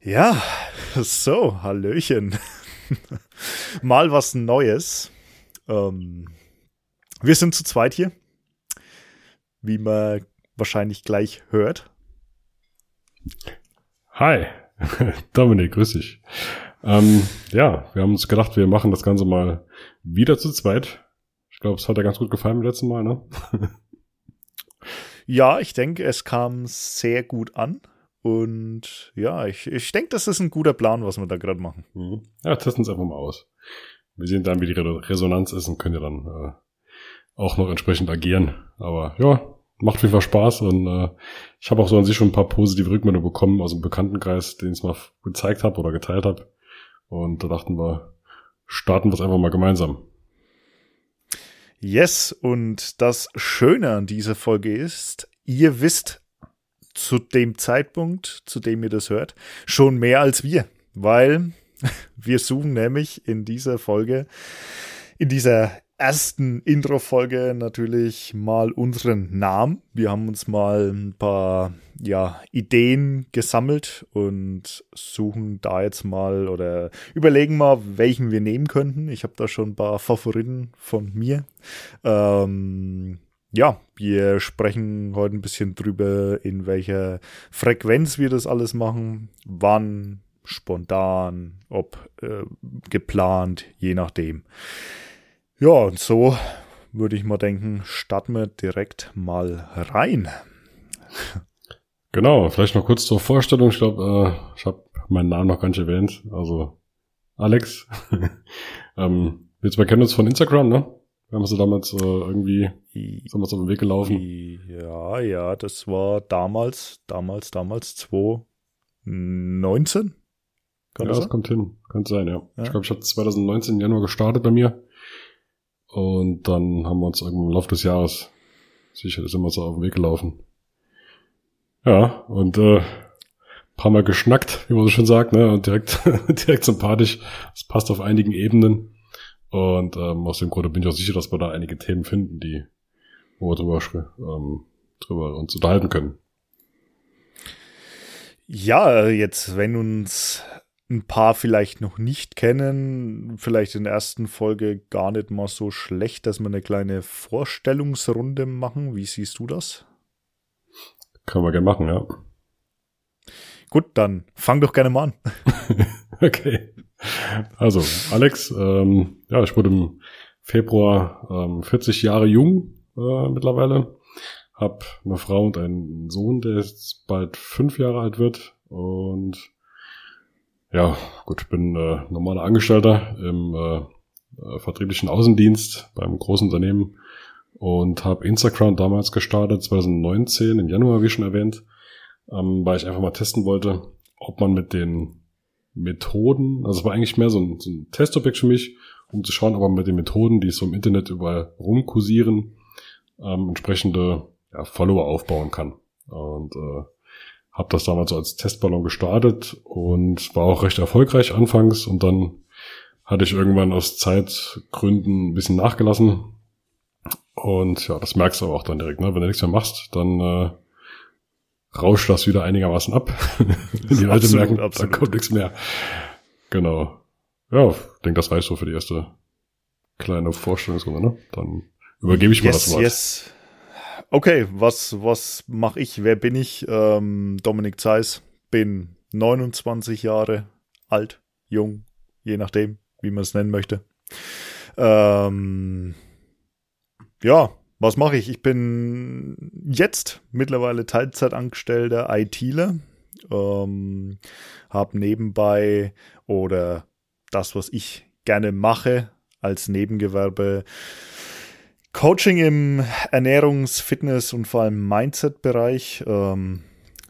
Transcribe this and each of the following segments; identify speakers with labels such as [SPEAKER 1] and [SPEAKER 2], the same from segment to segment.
[SPEAKER 1] Ja, so, Hallöchen. Mal was Neues. Ähm, wir sind zu zweit hier, wie man wahrscheinlich gleich hört.
[SPEAKER 2] Hi, Dominik, grüß dich. Ähm, ja, wir haben uns gedacht, wir machen das Ganze mal wieder zu zweit. Ich glaube, es hat ja ganz gut gefallen beim letzten Mal, ne?
[SPEAKER 1] ja, ich denke, es kam sehr gut an. Und ja, ich, ich denke, das ist ein guter Plan, was wir da gerade machen.
[SPEAKER 2] Mhm. Ja, testen es einfach mal aus. Wir sehen dann, wie die Resonanz ist und können ja dann äh, auch noch entsprechend agieren. Aber ja, macht auf jeden Fall Spaß und äh, ich habe auch so an sich schon ein paar positive Rückmeldungen bekommen aus dem Bekanntenkreis, den ich mal gezeigt habe oder geteilt habe. Und da dachten wir, starten wir es einfach mal gemeinsam.
[SPEAKER 1] Yes, und das Schöne an dieser Folge ist, ihr wisst zu dem Zeitpunkt, zu dem ihr das hört, schon mehr als wir, weil wir suchen nämlich in dieser Folge, in dieser ersten Intro-Folge natürlich mal unseren Namen. Wir haben uns mal ein paar ja, Ideen gesammelt und suchen da jetzt mal oder überlegen mal, welchen wir nehmen könnten. Ich habe da schon ein paar Favoriten von mir. Ähm, ja, wir sprechen heute ein bisschen drüber, in welcher Frequenz wir das alles machen, wann, spontan, ob äh, geplant, je nachdem. Ja, und so würde ich mal denken, starten wir direkt mal rein.
[SPEAKER 2] Genau, vielleicht noch kurz zur Vorstellung. Ich glaube, äh, ich habe meinen Namen noch gar nicht erwähnt. Also Alex. ähm, wir zwei kennen uns von Instagram, ne? Wir haben uns damals äh, irgendwie sind wir auf den Weg gelaufen.
[SPEAKER 1] Ja, ja, das war damals, damals, damals 2019.
[SPEAKER 2] Kann ja, das, das kommt hin. Könnte sein, ja. ja. Ich glaube, ich habe 2019 Januar gestartet bei mir. Und dann haben wir uns irgendwann im Laufe des Jahres sicher sind wir so auf den Weg gelaufen. Ja, und äh, paar Mal geschnackt, wie man so schön sagt, ne? Und direkt, direkt sympathisch. Es passt auf einigen Ebenen. Und ähm, aus dem Grunde bin ich auch sicher, dass wir da einige Themen finden, die wo wir drüber, ähm, drüber uns unterhalten können.
[SPEAKER 1] Ja, jetzt, wenn uns ein paar vielleicht noch nicht kennen, vielleicht in der ersten Folge gar nicht mal so schlecht, dass wir eine kleine Vorstellungsrunde machen. Wie siehst du das?
[SPEAKER 2] Können wir gerne machen, ja.
[SPEAKER 1] Gut, dann fang doch gerne mal an.
[SPEAKER 2] okay. Also, Alex, ähm, ja, ich wurde im Februar ähm, 40 Jahre jung äh, mittlerweile. Hab eine Frau und einen Sohn, der jetzt bald fünf Jahre alt wird. Und ja, gut, bin äh, normaler Angestellter im äh, äh, vertrieblichen Außendienst beim großen Unternehmen und habe Instagram damals gestartet, 2019, im Januar, wie schon erwähnt, ähm, weil ich einfach mal testen wollte, ob man mit den Methoden, also es war eigentlich mehr so ein, so ein Testobjekt für mich, um zu schauen, ob man mit den Methoden, die so im Internet überall rumkursieren, ähm, entsprechende ja, Follower aufbauen kann. Und äh, habe das damals so als Testballon gestartet und war auch recht erfolgreich anfangs und dann hatte ich irgendwann aus Zeitgründen ein bisschen nachgelassen. Und ja, das merkst du aber auch dann direkt, ne? Wenn du nichts mehr machst, dann äh, rauscht das wieder einigermaßen ab. Die Leute absolut, merken, absolut. da kommt nichts mehr. Genau. Ja, ich denke, das reicht so für die erste kleine Vorstellungsrunde, ne? Dann übergebe ich mal
[SPEAKER 1] yes,
[SPEAKER 2] das Wort.
[SPEAKER 1] Yes. Okay, was, was mache ich? Wer bin ich? Ähm, Dominik Zeiss, bin 29 Jahre alt, jung, je nachdem, wie man es nennen möchte. Ähm, ja, was mache ich? Ich bin jetzt mittlerweile Teilzeitangestellter ITler. Ähm, habe nebenbei oder das, was ich gerne mache als Nebengewerbe, Coaching im Ernährungs-, Fitness- und vor allem Mindset-Bereich. Ähm,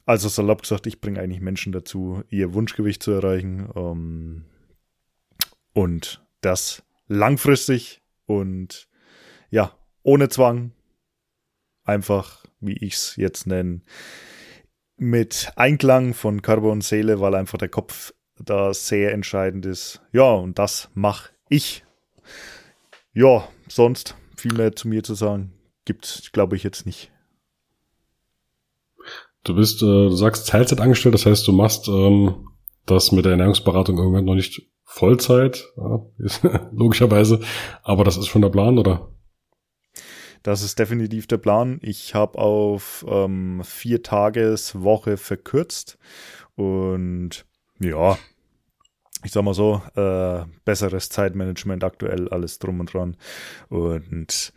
[SPEAKER 1] also salopp gesagt, ich bringe eigentlich Menschen dazu, ihr Wunschgewicht zu erreichen. Ähm, und das langfristig und ja, ohne Zwang. Einfach, wie ich es jetzt nenne, mit Einklang von Körper und Seele, weil einfach der Kopf da sehr entscheidend ist. Ja, und das mache ich. Ja, sonst viel mehr zu mir zu sagen, gibt's, glaube ich, jetzt nicht.
[SPEAKER 2] Du bist, äh, du sagst Teilzeit angestellt, das heißt, du machst ähm, das mit der Ernährungsberatung Moment noch nicht Vollzeit, ja, logischerweise. Aber das ist schon der Plan, oder?
[SPEAKER 1] Das ist definitiv der Plan. Ich habe auf ähm, vier Tageswoche verkürzt und ja, ich sag mal so, äh, besseres Zeitmanagement aktuell, alles drum und dran. Und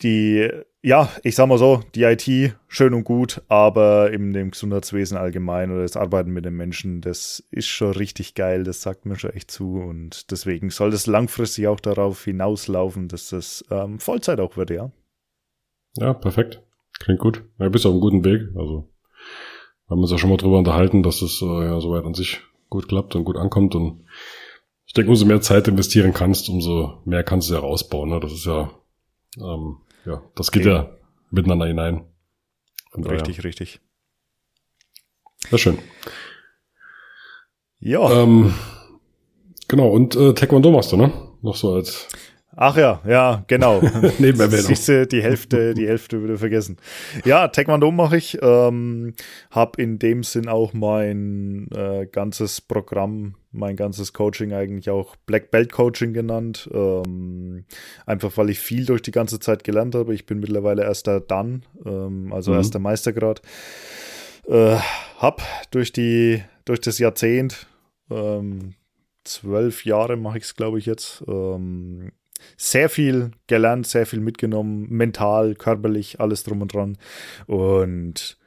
[SPEAKER 1] die, ja, ich sag mal so, die IT schön und gut, aber in dem Gesundheitswesen allgemein oder das Arbeiten mit den Menschen, das ist schon richtig geil, das sagt mir schon echt zu und deswegen soll das langfristig auch darauf hinauslaufen, dass das ähm, Vollzeit auch wird, ja.
[SPEAKER 2] Ja, perfekt. Klingt gut. Ja, bist auf einem guten Weg. Also, wir haben uns ja schon mal drüber unterhalten, dass es äh, ja soweit an sich gut klappt und gut ankommt und ich denke, umso mehr Zeit investieren kannst, umso mehr kannst du ja rausbauen. Ne? Das ist ja ähm, ja, das geht okay. ja miteinander hinein.
[SPEAKER 1] Von richtig, daher. richtig.
[SPEAKER 2] Sehr schön. Ja. Ähm, genau, und äh, Taekwondo machst du, ne? Noch so als
[SPEAKER 1] Ach ja, ja, genau. Nebenerwähnung. Siehst du, die Hälfte, die Hälfte würde vergessen. Ja, Taekwondo mache ich. Ähm, hab in dem Sinn auch mein äh, ganzes Programm, mein ganzes Coaching eigentlich auch Black Belt Coaching genannt. Ähm, einfach weil ich viel durch die ganze Zeit gelernt habe. Ich bin mittlerweile erster Dan, ähm, also mhm. erster Meistergrad. Äh, hab durch die, durch das Jahrzehnt, ähm, zwölf Jahre mache ich es, glaube ich, jetzt. Ähm, sehr viel gelernt, sehr viel mitgenommen, mental, körperlich, alles drum und dran. Und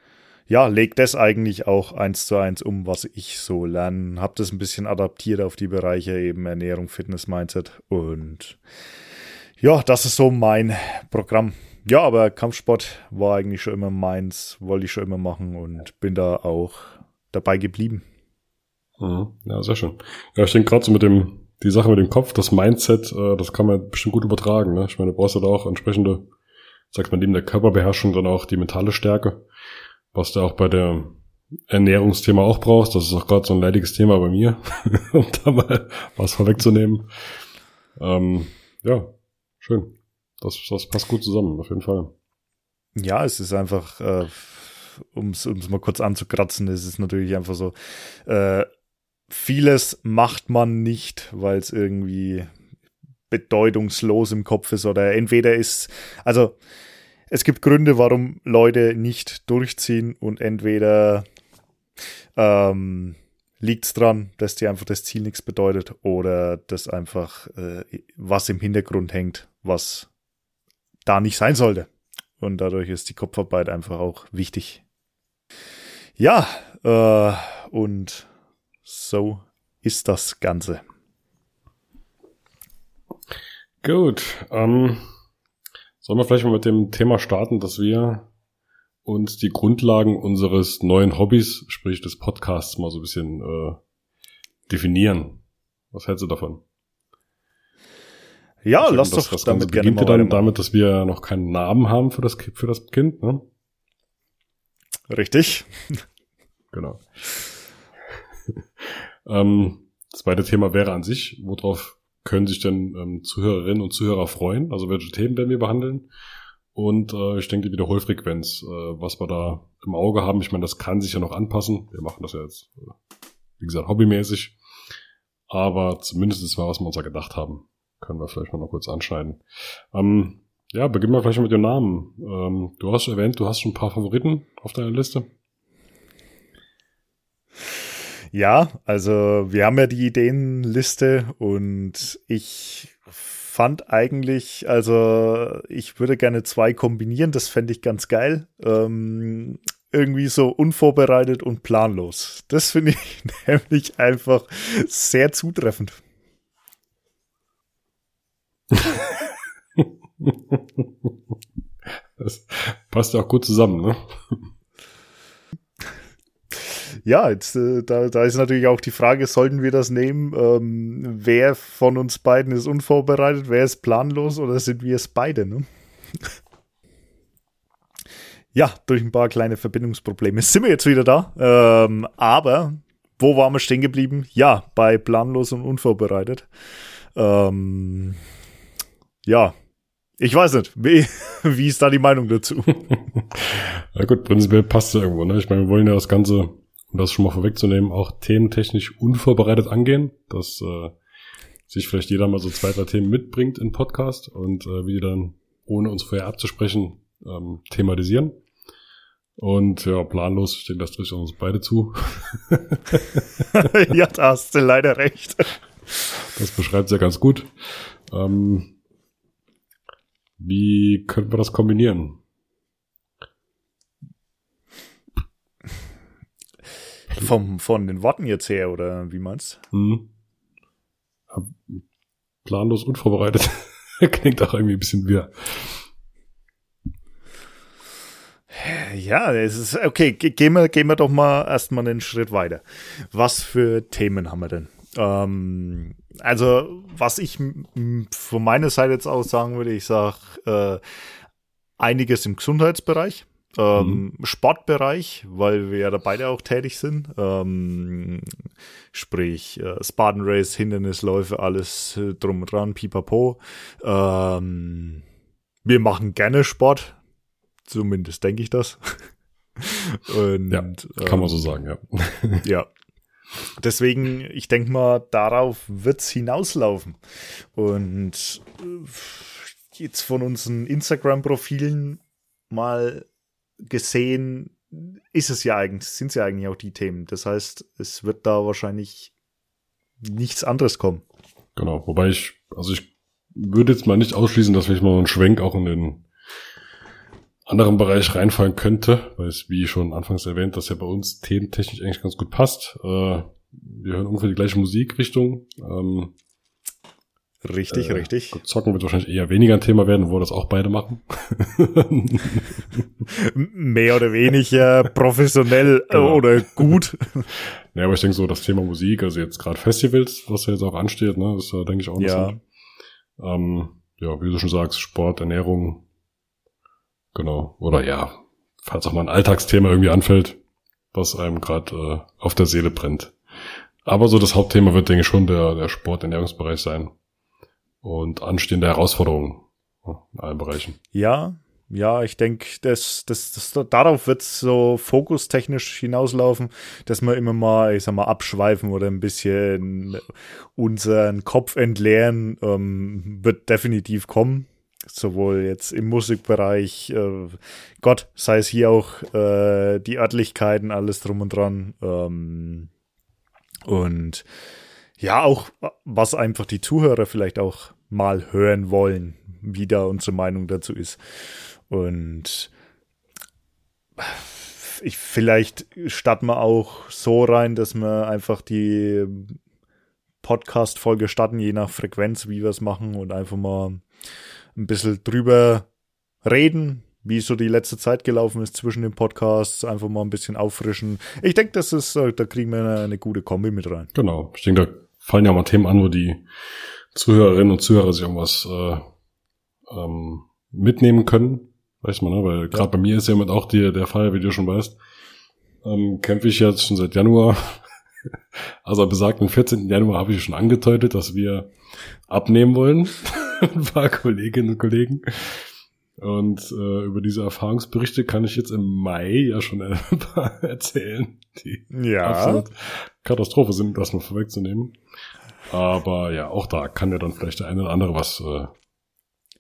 [SPEAKER 1] ja, legt das eigentlich auch eins zu eins um, was ich so lerne. Hab das ein bisschen adaptiert auf die Bereiche eben Ernährung, Fitness, Mindset und ja, das ist so mein Programm. Ja, aber Kampfsport war eigentlich schon immer meins, wollte ich schon immer machen und bin da auch dabei geblieben.
[SPEAKER 2] Mhm. Ja, sehr schön. Ja, ich denke gerade so mit dem die Sache mit dem Kopf, das Mindset, äh, das kann man bestimmt gut übertragen. Ne? Ich meine, du brauchst halt auch entsprechende, sagt man, neben der Körperbeherrschung dann auch die mentale Stärke, was du auch bei der Ernährungsthema auch brauchst. Das ist auch gerade so ein leidiges Thema bei mir, um da mal was vorwegzunehmen. Ähm, ja, schön. Das, das passt gut zusammen, auf jeden Fall.
[SPEAKER 1] Ja, es ist einfach, äh, um es mal kurz anzukratzen, es ist natürlich einfach so, äh, vieles macht man nicht, weil es irgendwie bedeutungslos im Kopf ist oder entweder ist, also es gibt Gründe, warum Leute nicht durchziehen und entweder ähm, liegt es dran, dass dir einfach das Ziel nichts bedeutet oder dass einfach äh, was im Hintergrund hängt, was da nicht sein sollte. Und dadurch ist die Kopfarbeit einfach auch wichtig. Ja, äh, und so ist das Ganze.
[SPEAKER 2] Gut. Ähm, sollen wir vielleicht mal mit dem Thema starten, dass wir uns die Grundlagen unseres neuen Hobbys, sprich des Podcasts, mal so ein bisschen äh, definieren. Was hältst du davon?
[SPEAKER 1] Ja, lass das, doch das damit
[SPEAKER 2] gerne mal dann damit, dass wir noch keinen Namen haben für das, für das Kind, ne?
[SPEAKER 1] Richtig.
[SPEAKER 2] Genau. ähm, das zweite Thema wäre an sich, worauf können sich denn ähm, Zuhörerinnen und Zuhörer freuen? Also welche Themen werden wir behandeln? Und äh, ich denke die Wiederholfrequenz, äh, was wir da im Auge haben. Ich meine, das kann sich ja noch anpassen. Wir machen das ja jetzt, äh, wie gesagt, hobbymäßig. Aber zumindest mal, was wir uns da gedacht haben. Können wir vielleicht mal noch kurz anschneiden. Ähm, ja, beginnen wir vielleicht mit dem Namen. Ähm, du hast erwähnt, du hast schon ein paar Favoriten auf deiner Liste.
[SPEAKER 1] Ja, also wir haben ja die Ideenliste und ich fand eigentlich, also ich würde gerne zwei kombinieren, das fände ich ganz geil. Ähm, irgendwie so unvorbereitet und planlos. Das finde ich nämlich einfach sehr zutreffend.
[SPEAKER 2] das passt ja auch gut zusammen, ne?
[SPEAKER 1] Ja, jetzt, äh, da, da ist natürlich auch die Frage, sollten wir das nehmen? Ähm, wer von uns beiden ist unvorbereitet, wer ist planlos oder sind wir es beide? Ne? ja, durch ein paar kleine Verbindungsprobleme sind wir jetzt wieder da. Ähm, aber wo waren wir stehen geblieben? Ja, bei planlos und unvorbereitet. Ähm, ja, ich weiß nicht. Wie, wie ist da die Meinung dazu?
[SPEAKER 2] ja gut, prinzipiell passt es irgendwo. Ne? Ich meine, wir wollen ja das Ganze um das schon mal vorwegzunehmen, auch thementechnisch unvorbereitet angehen, dass äh, sich vielleicht jeder mal so zwei, drei Themen mitbringt in Podcast und äh, wir die dann, ohne uns vorher abzusprechen, ähm, thematisieren. Und ja, planlos, ich denke, das trifft uns beide zu.
[SPEAKER 1] ja, da hast du leider recht.
[SPEAKER 2] Das beschreibt ja ganz gut. Ähm, wie könnten wir das kombinieren?
[SPEAKER 1] Vom, von den Worten jetzt her, oder wie meinst du? Hm.
[SPEAKER 2] Planlos unvorbereitet. Klingt auch irgendwie ein bisschen wieder.
[SPEAKER 1] Ja, es ist okay. Gehen wir, gehen wir doch mal erstmal einen Schritt weiter. Was für Themen haben wir denn? Ähm, also, was ich von meiner Seite jetzt aus sagen würde, ich sage äh, einiges im Gesundheitsbereich. Ähm, mhm. Sportbereich, weil wir ja da beide auch tätig sind. Ähm, sprich, äh, Spartan Race, Hindernisläufe, alles äh, drum und dran, pipapo. Ähm, wir machen gerne Sport. Zumindest denke ich das.
[SPEAKER 2] und, ja, kann man so ähm, sagen, ja.
[SPEAKER 1] ja. Deswegen, ich denke mal, darauf wird's hinauslaufen. Und äh, jetzt von unseren Instagram-Profilen mal gesehen ist es ja eigentlich, sind es ja eigentlich auch die Themen. Das heißt, es wird da wahrscheinlich nichts anderes kommen.
[SPEAKER 2] Genau, wobei ich, also ich würde jetzt mal nicht ausschließen, dass vielleicht mal ein Schwenk auch in den anderen Bereich reinfallen könnte, weil es, wie schon anfangs erwähnt, dass ja bei uns thementechnisch eigentlich ganz gut passt. Äh, wir hören ungefähr die gleiche Musikrichtung. Ähm,
[SPEAKER 1] Richtig, äh, richtig.
[SPEAKER 2] Zocken wird wahrscheinlich eher weniger ein Thema werden, wo das auch beide machen.
[SPEAKER 1] Mehr oder weniger professionell äh, genau. oder gut.
[SPEAKER 2] Ja, aber ich denke so, das Thema Musik, also jetzt gerade Festivals, was ja jetzt auch ansteht, ne, ist ja, denke ich, auch interessant. Ja. Ähm, ja, wie du schon sagst, Sport, Ernährung, genau. Oder ja, falls auch mal ein Alltagsthema irgendwie anfällt, was einem gerade äh, auf der Seele brennt. Aber so das Hauptthema wird, denke ich, schon der, der Sport-Ernährungsbereich sein und anstehende Herausforderungen in allen Bereichen.
[SPEAKER 1] Ja, ja, ich denke, das, das, das, darauf wird so fokustechnisch hinauslaufen, dass wir immer mal, ich sag mal, abschweifen oder ein bisschen unseren Kopf entleeren, ähm, wird definitiv kommen. Sowohl jetzt im Musikbereich, äh, Gott, sei es hier auch äh, die Örtlichkeiten, alles drum und dran. Ähm, und ja, auch was einfach die Zuhörer vielleicht auch mal hören wollen, wie da unsere Meinung dazu ist. Und ich, vielleicht starten wir auch so rein, dass wir einfach die Podcast-Folge starten, je nach Frequenz, wie wir es machen und einfach mal ein bisschen drüber reden, wie so die letzte Zeit gelaufen ist zwischen den Podcasts, einfach mal ein bisschen auffrischen. Ich denke, das ist, da kriegen wir eine, gute Kombi mit rein.
[SPEAKER 2] Genau. Ich denke, da fallen ja mal Themen an, wo die Zuhörerinnen und Zuhörer sich irgendwas äh, ähm, mitnehmen können. Weiß man, ne? Weil gerade bei mir ist ja mit auch die, der Fall, wie du schon weißt, ähm, kämpfe ich jetzt schon seit Januar. also besagten 14. Januar habe ich schon angedeutet, dass wir abnehmen wollen. Ein paar Kolleginnen und Kollegen. Und äh, über diese Erfahrungsberichte kann ich jetzt im Mai ja schon ein paar erzählen, die ja. absolut Katastrophe sind, das mal vorwegzunehmen. Aber ja, auch da kann ja dann vielleicht der eine oder andere was äh,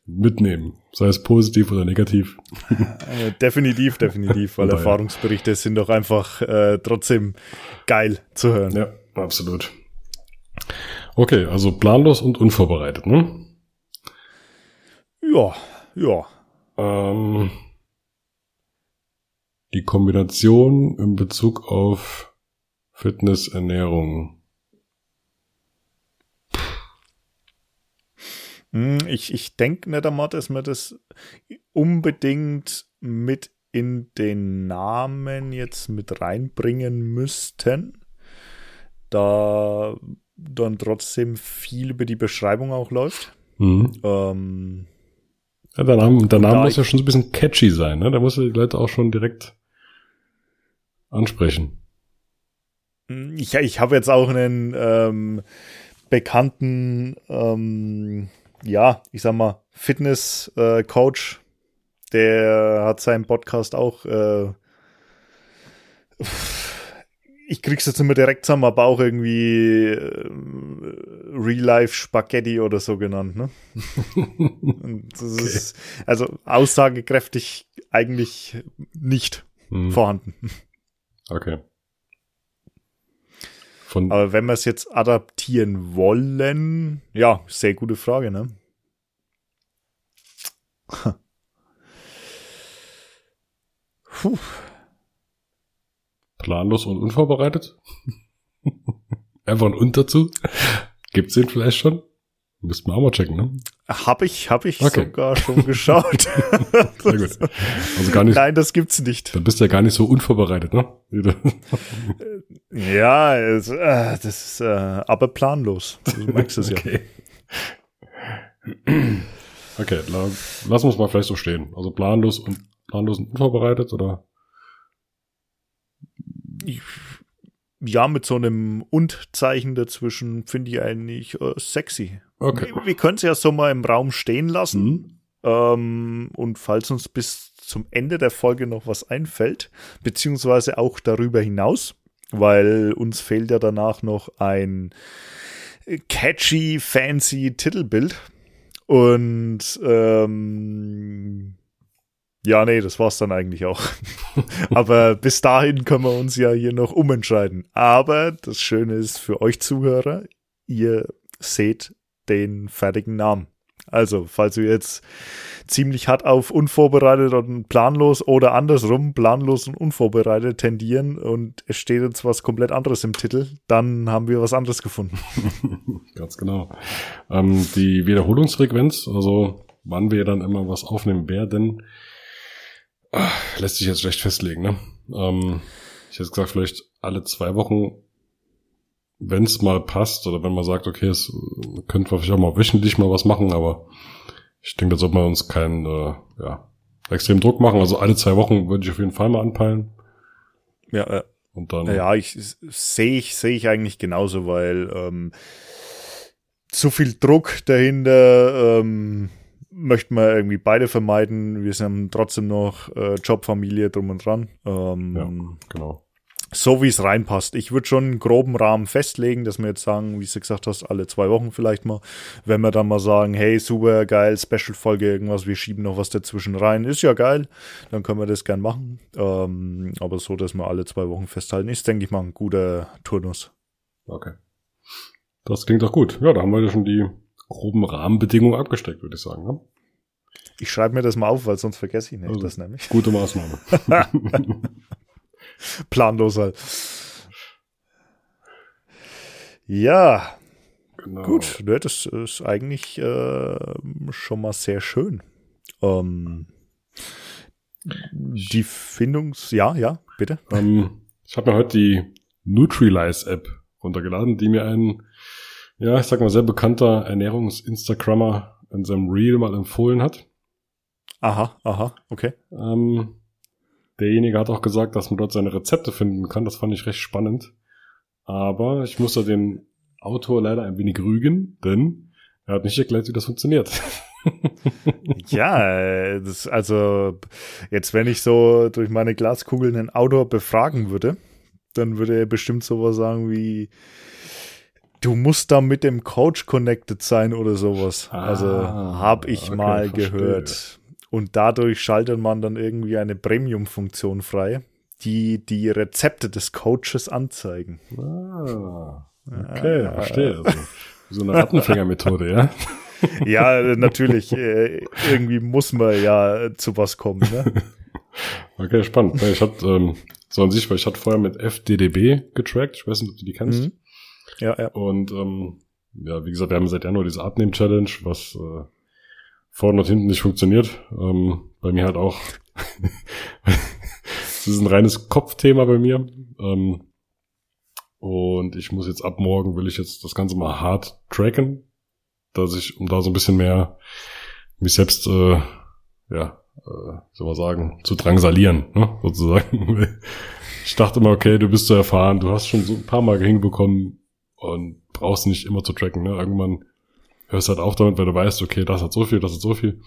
[SPEAKER 2] mitnehmen, sei es positiv oder negativ.
[SPEAKER 1] Äh, definitiv, definitiv, weil Erfahrungsberichte sind doch einfach äh, trotzdem geil zu hören.
[SPEAKER 2] Ja, absolut. Okay, also planlos und unvorbereitet, ne?
[SPEAKER 1] Ja, ja.
[SPEAKER 2] Ähm, die Kombination in Bezug auf Fitness, Ernährung.
[SPEAKER 1] Hm, ich, ich denke nicht einmal, dass wir das unbedingt mit in den Namen jetzt mit reinbringen müssten, da dann trotzdem viel über die Beschreibung auch läuft. Mhm. Ähm,
[SPEAKER 2] ja, der Name, der Name muss ja schon so ein bisschen catchy sein, ne? Da muss die Leute auch schon direkt ansprechen.
[SPEAKER 1] Ich, ich habe jetzt auch einen ähm, bekannten, ähm, ja, ich sag mal, Fitness-Coach, äh, der hat seinen Podcast auch. Äh, ich krieg's jetzt immer direkt zusammen, aber auch irgendwie äh, Real-Life Spaghetti oder so genannt, ne? okay. ist also aussagekräftig eigentlich nicht hm. vorhanden.
[SPEAKER 2] Okay.
[SPEAKER 1] Von aber wenn wir es jetzt adaptieren wollen, ja, sehr gute Frage, ne?
[SPEAKER 2] Puh. Planlos und unvorbereitet? Einfach ein Und dazu? Gibt's den vielleicht schon? Müssten wir auch mal checken, ne?
[SPEAKER 1] Hab ich, hab ich okay. sogar schon geschaut.
[SPEAKER 2] Sehr gut. Also gar nicht.
[SPEAKER 1] Nein, das gibt's nicht.
[SPEAKER 2] Dann bist du ja gar nicht so unvorbereitet, ne?
[SPEAKER 1] ja, es, äh, das ist äh, aber planlos. Du merkst es
[SPEAKER 2] okay. ja. Okay, la lassen wir es mal vielleicht so stehen. Also planlos und planlos und unvorbereitet oder?
[SPEAKER 1] Ja, mit so einem Und-Zeichen dazwischen finde ich eigentlich äh, sexy. Okay. Wir, wir können es ja so mal im Raum stehen lassen. Mhm. Ähm, und falls uns bis zum Ende der Folge noch was einfällt, beziehungsweise auch darüber hinaus, weil uns fehlt ja danach noch ein catchy, fancy Titelbild. Und ähm, ja, nee, das war's dann eigentlich auch. Aber bis dahin können wir uns ja hier noch umentscheiden. Aber das Schöne ist für euch Zuhörer, ihr seht den fertigen Namen. Also, falls wir jetzt ziemlich hart auf unvorbereitet und planlos oder andersrum planlos und unvorbereitet tendieren und es steht jetzt was komplett anderes im Titel, dann haben wir was anderes gefunden.
[SPEAKER 2] Ganz genau. Ähm, die Wiederholungsfrequenz, also wann wir dann immer was aufnehmen werden, ach, lässt sich jetzt schlecht festlegen. Ne? Ähm, ich hätte gesagt, vielleicht alle zwei Wochen wenn es mal passt oder wenn man sagt, okay, es könnte vielleicht auch mal wöchentlich mal was machen, aber ich denke, da sollte man uns keinen äh, ja, extrem Druck machen. Also alle zwei Wochen würde ich auf jeden Fall mal anpeilen.
[SPEAKER 1] Ja, äh, und dann. Ja, ich sehe ich sehe ich eigentlich genauso, weil ähm, zu viel Druck dahinter ähm, möchten wir irgendwie beide vermeiden. Wir sind trotzdem noch äh, Job, Familie drum und dran. Ähm,
[SPEAKER 2] ja, genau
[SPEAKER 1] so wie es reinpasst. Ich würde schon einen groben Rahmen festlegen, dass wir jetzt sagen, wie du gesagt hast, alle zwei Wochen vielleicht mal. Wenn wir dann mal sagen, hey, super geil, Special-Folge, irgendwas, wir schieben noch was dazwischen rein, ist ja geil, dann können wir das gern machen. Ähm, aber so, dass wir alle zwei Wochen festhalten, ist, denke ich mal, ein guter Turnus.
[SPEAKER 2] Okay. Das klingt doch gut. Ja, da haben wir ja schon die groben Rahmenbedingungen abgesteckt, würde ich sagen. Ne?
[SPEAKER 1] Ich schreibe mir das mal auf, weil sonst vergesse ich nicht also, das nämlich.
[SPEAKER 2] Gute Maßnahme.
[SPEAKER 1] planlos halt. Ja. Genau. Gut, ne, das ist eigentlich äh, schon mal sehr schön. Ähm, die Findungs... Ja, ja, bitte.
[SPEAKER 2] Ähm, ich habe mir heute die Nutrilize-App runtergeladen, die mir ein, ja, ich sag mal, sehr bekannter Ernährungs-Instagrammer in seinem Reel mal empfohlen hat.
[SPEAKER 1] Aha, aha, okay.
[SPEAKER 2] Ähm, Derjenige hat auch gesagt, dass man dort seine Rezepte finden kann. Das fand ich recht spannend. Aber ich musste den Autor leider ein wenig rügen, denn er hat nicht erklärt, wie das funktioniert.
[SPEAKER 1] ja, das, also jetzt, wenn ich so durch meine Glaskugel einen Autor befragen würde, dann würde er bestimmt sowas sagen wie, du musst da mit dem Coach connected sein oder sowas. Also ah, also habe ich okay, mal verstehe. gehört. Und dadurch schaltet man dann irgendwie eine Premium-Funktion frei, die die Rezepte des Coaches anzeigen.
[SPEAKER 2] Ah, okay, ah, verstehe. Also, so eine Rattenfänger-Methode, ja?
[SPEAKER 1] ja, natürlich. Äh, irgendwie muss man ja zu was kommen. Ne?
[SPEAKER 2] Okay, spannend. Ich hatte ähm, so an sich, weil ich hatte vorher mit FDDB getrackt. Ich weiß nicht, ob du die kennst. Mhm.
[SPEAKER 1] Ja, ja.
[SPEAKER 2] Und ähm, ja, wie gesagt, wir haben seit Januar diese Abnehmen-Challenge, was äh, vorne und hinten nicht funktioniert. Ähm, bei mir halt auch. Es ist ein reines Kopfthema bei mir. Ähm, und ich muss jetzt ab morgen will ich jetzt das Ganze mal hart tracken, dass ich, um da so ein bisschen mehr mich selbst, äh, ja, äh, soll man sagen, zu drangsalieren, ne, sozusagen. ich dachte immer, okay, du bist so erfahren, du hast schon so ein paar Mal hinbekommen und brauchst nicht immer zu tracken, ne. Irgendwann hörst halt auch damit, weil du weißt, okay, das hat so viel, das hat so viel.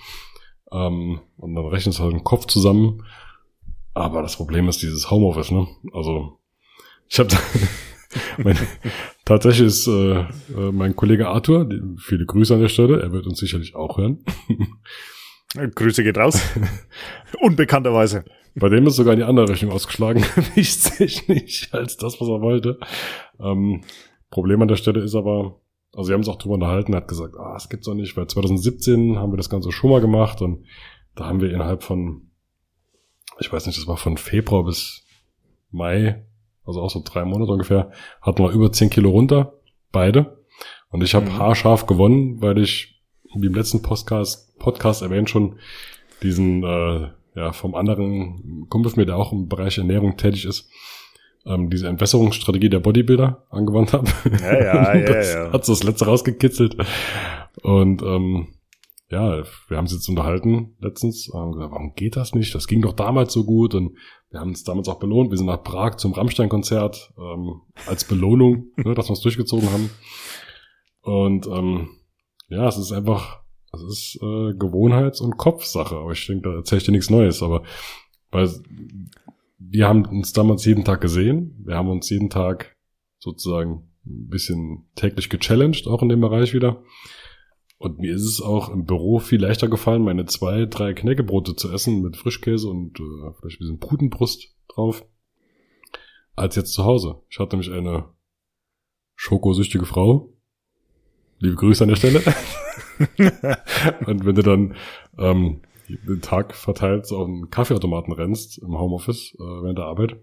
[SPEAKER 2] Ähm, und dann rechnest du halt den Kopf zusammen. Aber das Problem ist dieses Homeoffice, ne? Also Ich habe tatsächlich ist äh, äh, mein Kollege Arthur, die, viele Grüße an der Stelle, er wird uns sicherlich auch hören.
[SPEAKER 1] Grüße geht raus. Unbekannterweise.
[SPEAKER 2] Bei dem ist sogar in die andere Richtung ausgeschlagen, nicht als das, was er wollte. Ähm, Problem an der Stelle ist aber, also wir haben es auch drüber unterhalten, er hat gesagt, ah, das gibt's doch nicht, weil 2017 haben wir das Ganze schon mal gemacht und da haben wir innerhalb von, ich weiß nicht, das war von Februar bis Mai, also auch so drei Monate ungefähr, hatten wir über 10 Kilo runter, beide. Und ich habe mhm. haarscharf gewonnen, weil ich, wie im letzten Podcast, Podcast erwähnt schon, diesen äh, ja, vom anderen Kumpel von mir, der auch im Bereich Ernährung tätig ist, ähm, diese Entwässerungsstrategie der Bodybuilder angewandt habe. Ja, ja, ja, das ja. Hat so das letzte rausgekitzelt. Und ähm, ja, wir haben uns jetzt unterhalten letztens, haben gesagt, warum geht das nicht? Das ging doch damals so gut und wir haben uns damals auch belohnt. Wir sind nach Prag zum Rammstein-Konzert ähm, als Belohnung, ne, dass wir es durchgezogen haben. Und ähm, ja, es ist einfach das ist äh, Gewohnheits- und Kopfsache. Aber ich denke, da erzähle ich dir nichts Neues. Aber weil wir haben uns damals jeden Tag gesehen. Wir haben uns jeden Tag sozusagen ein bisschen täglich gechallenged, auch in dem Bereich wieder. Und mir ist es auch im Büro viel leichter gefallen, meine zwei, drei Knäckebrote zu essen mit Frischkäse und äh, vielleicht ein bisschen Putenbrust drauf, als jetzt zu Hause. Ich hatte nämlich eine schokosüchtige Frau. Liebe Grüße an der Stelle. und wenn du dann ähm, den Tag verteilt so auf einen Kaffeeautomaten rennst im Homeoffice äh, während der Arbeit.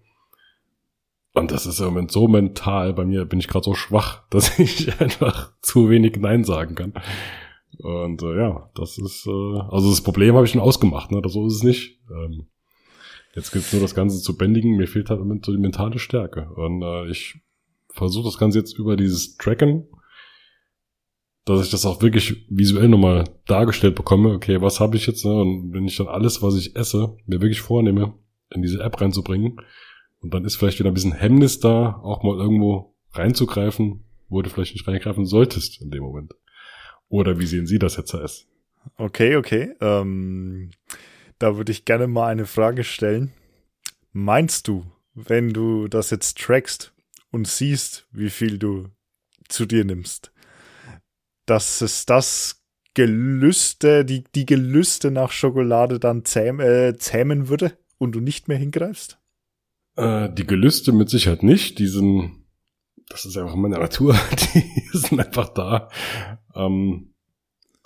[SPEAKER 2] Und das ist im Moment so mental, bei mir bin ich gerade so schwach, dass ich einfach zu wenig Nein sagen kann. Und äh, ja, das ist, äh, also das Problem habe ich schon ausgemacht, ne? So ist es nicht. Ähm, jetzt gibt's nur das Ganze zu bändigen, mir fehlt halt im Moment so die mentale Stärke. Und äh, ich versuche das Ganze jetzt über dieses Tracken dass ich das auch wirklich visuell nochmal dargestellt bekomme, okay, was habe ich jetzt, ne? und wenn ich dann alles, was ich esse, mir wirklich vornehme, in diese App reinzubringen, und dann ist vielleicht wieder ein bisschen Hemmnis da, auch mal irgendwo reinzugreifen, wo du vielleicht nicht reingreifen solltest in dem Moment. Oder wie sehen Sie das, Herr Zeiss?
[SPEAKER 1] Okay, okay. Ähm, da würde ich gerne mal eine Frage stellen. Meinst du, wenn du das jetzt trackst und siehst, wie viel du zu dir nimmst, dass es das Gelüste, die, die Gelüste nach Schokolade dann zähm, äh, zähmen würde und du nicht mehr hingreifst?
[SPEAKER 2] Äh, die Gelüste mit Sicherheit nicht. Die sind, das ist einfach meine Natur. Die sind einfach da. Ähm,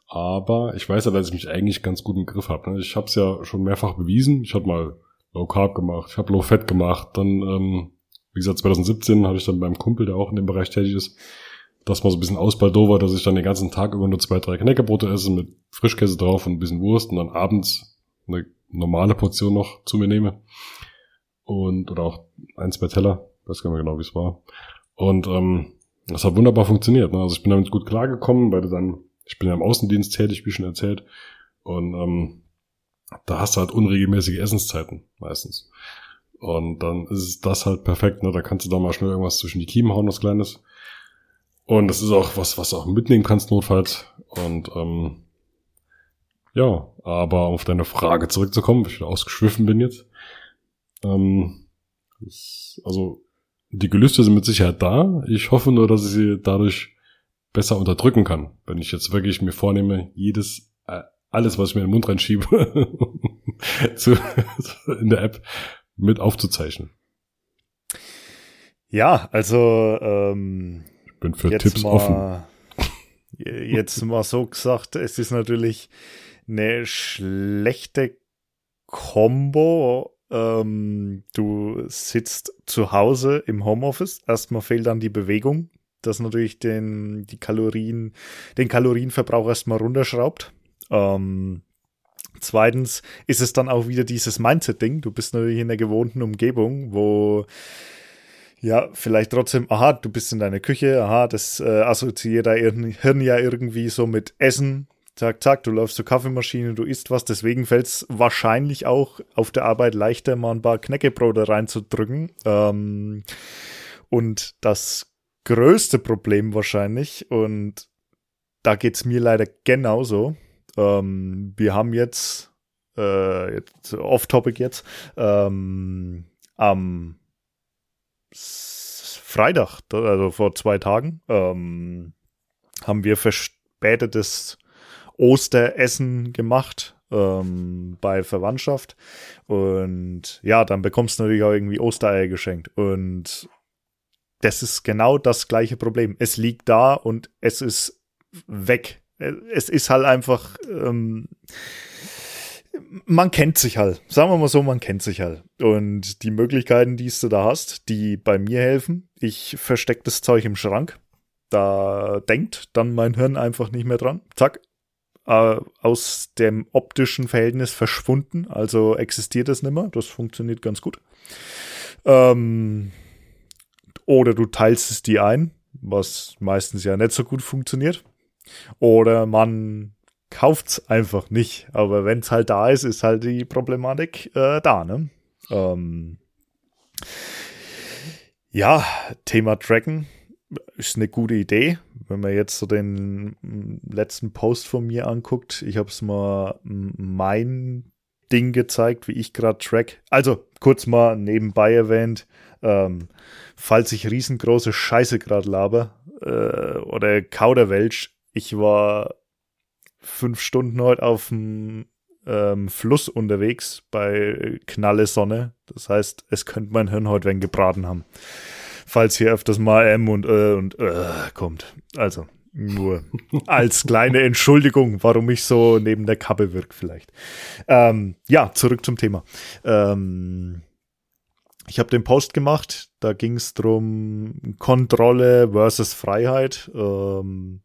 [SPEAKER 2] aber ich weiß ja, dass ich mich eigentlich ganz gut im Griff habe. Ne? Ich habe es ja schon mehrfach bewiesen. Ich habe mal Low Carb gemacht, ich habe Low Fat gemacht. Dann, ähm, wie gesagt, 2017 habe ich dann beim Kumpel, der auch in dem Bereich tätig ist, dass man so ein bisschen ausbaldover, dass ich dann den ganzen Tag über nur zwei, drei Knäckebrote esse mit Frischkäse drauf und ein bisschen Wurst und dann abends eine normale Portion noch zu mir nehme. Und, oder auch ein, zwei Teller, weiß gar nicht mehr genau, wie es war. Und ähm, das hat wunderbar funktioniert. Ne? Also ich bin damit gut klargekommen, weil du dann, ich bin ja im Außendienst tätig, wie schon erzählt. Und ähm, da hast du halt unregelmäßige Essenszeiten meistens. Und dann ist das halt perfekt, ne? Da kannst du da mal schnell irgendwas zwischen die Kiemen hauen, was Kleines. Und das ist auch was, was du auch mitnehmen kannst, notfalls. Und ähm, ja, aber auf deine Frage zurückzukommen, weil ich wieder ausgeschwiffen bin jetzt. Ähm, ist, also die Gelüste sind mit Sicherheit da. Ich hoffe nur, dass ich sie dadurch besser unterdrücken kann. Wenn ich jetzt wirklich mir vornehme, jedes, äh, alles, was ich mir in den Mund reinschiebe, zu, in der App mit aufzuzeichnen.
[SPEAKER 1] Ja, also ähm,
[SPEAKER 2] bin für jetzt Tipps mal, offen.
[SPEAKER 1] Jetzt mal so gesagt, es ist natürlich eine schlechte Combo. Ähm, du sitzt zu Hause im Homeoffice. Erstmal fehlt dann die Bewegung, das natürlich den, die Kalorien, den Kalorienverbrauch erstmal runterschraubt. Ähm, zweitens ist es dann auch wieder dieses Mindset-Ding. Du bist natürlich in der gewohnten Umgebung, wo ja, vielleicht trotzdem, aha, du bist in deiner Küche, aha, das äh, assoziiert dein Hirn ja irgendwie so mit Essen. Zack, zack, du läufst zur Kaffeemaschine, du isst was, deswegen fällt es wahrscheinlich auch auf der Arbeit leichter, mal ein paar Knäckebrote reinzudrücken. Ähm, und das größte Problem wahrscheinlich, und da geht's mir leider genauso, ähm, wir haben jetzt, äh, jetzt off-topic jetzt, ähm, am Freitag, also vor zwei Tagen, ähm, haben wir verspätetes Osteressen gemacht ähm, bei Verwandtschaft. Und ja, dann bekommst du natürlich auch irgendwie Ostereier geschenkt. Und das ist genau das gleiche Problem. Es liegt da und es ist weg. Es ist halt einfach, ähm, man kennt sich halt. Sagen wir mal so, man kennt sich halt. Und die Möglichkeiten, die du da hast, die bei mir helfen, ich verstecke das Zeug im Schrank. Da denkt dann mein Hirn einfach nicht mehr dran. Zack, äh, aus dem optischen Verhältnis verschwunden, also existiert es nicht mehr. Das funktioniert ganz gut. Ähm, oder du teilst es dir ein, was meistens ja nicht so gut funktioniert. Oder man kauft's einfach nicht. Aber wenn's halt da ist, ist halt die Problematik äh, da, ne? Ähm, ja, Thema Tracken ist eine gute Idee. Wenn man jetzt so den letzten Post von mir anguckt, ich habe es mal mein Ding gezeigt, wie ich gerade track. Also kurz mal nebenbei erwähnt, ähm, falls ich riesengroße Scheiße gerade laber äh, oder Kauderwelsch, ich war fünf Stunden heute auf dem ähm, Fluss unterwegs bei Knalle Sonne. Das heißt, es könnte mein Hirn heute wenn gebraten haben falls hier öfters mal M und äh und äh kommt. Also nur als kleine Entschuldigung, warum ich so neben der Kappe wirke vielleicht. Ähm, ja, zurück zum Thema. Ähm, ich habe den Post gemacht, da ging es drum Kontrolle versus Freiheit. Ähm,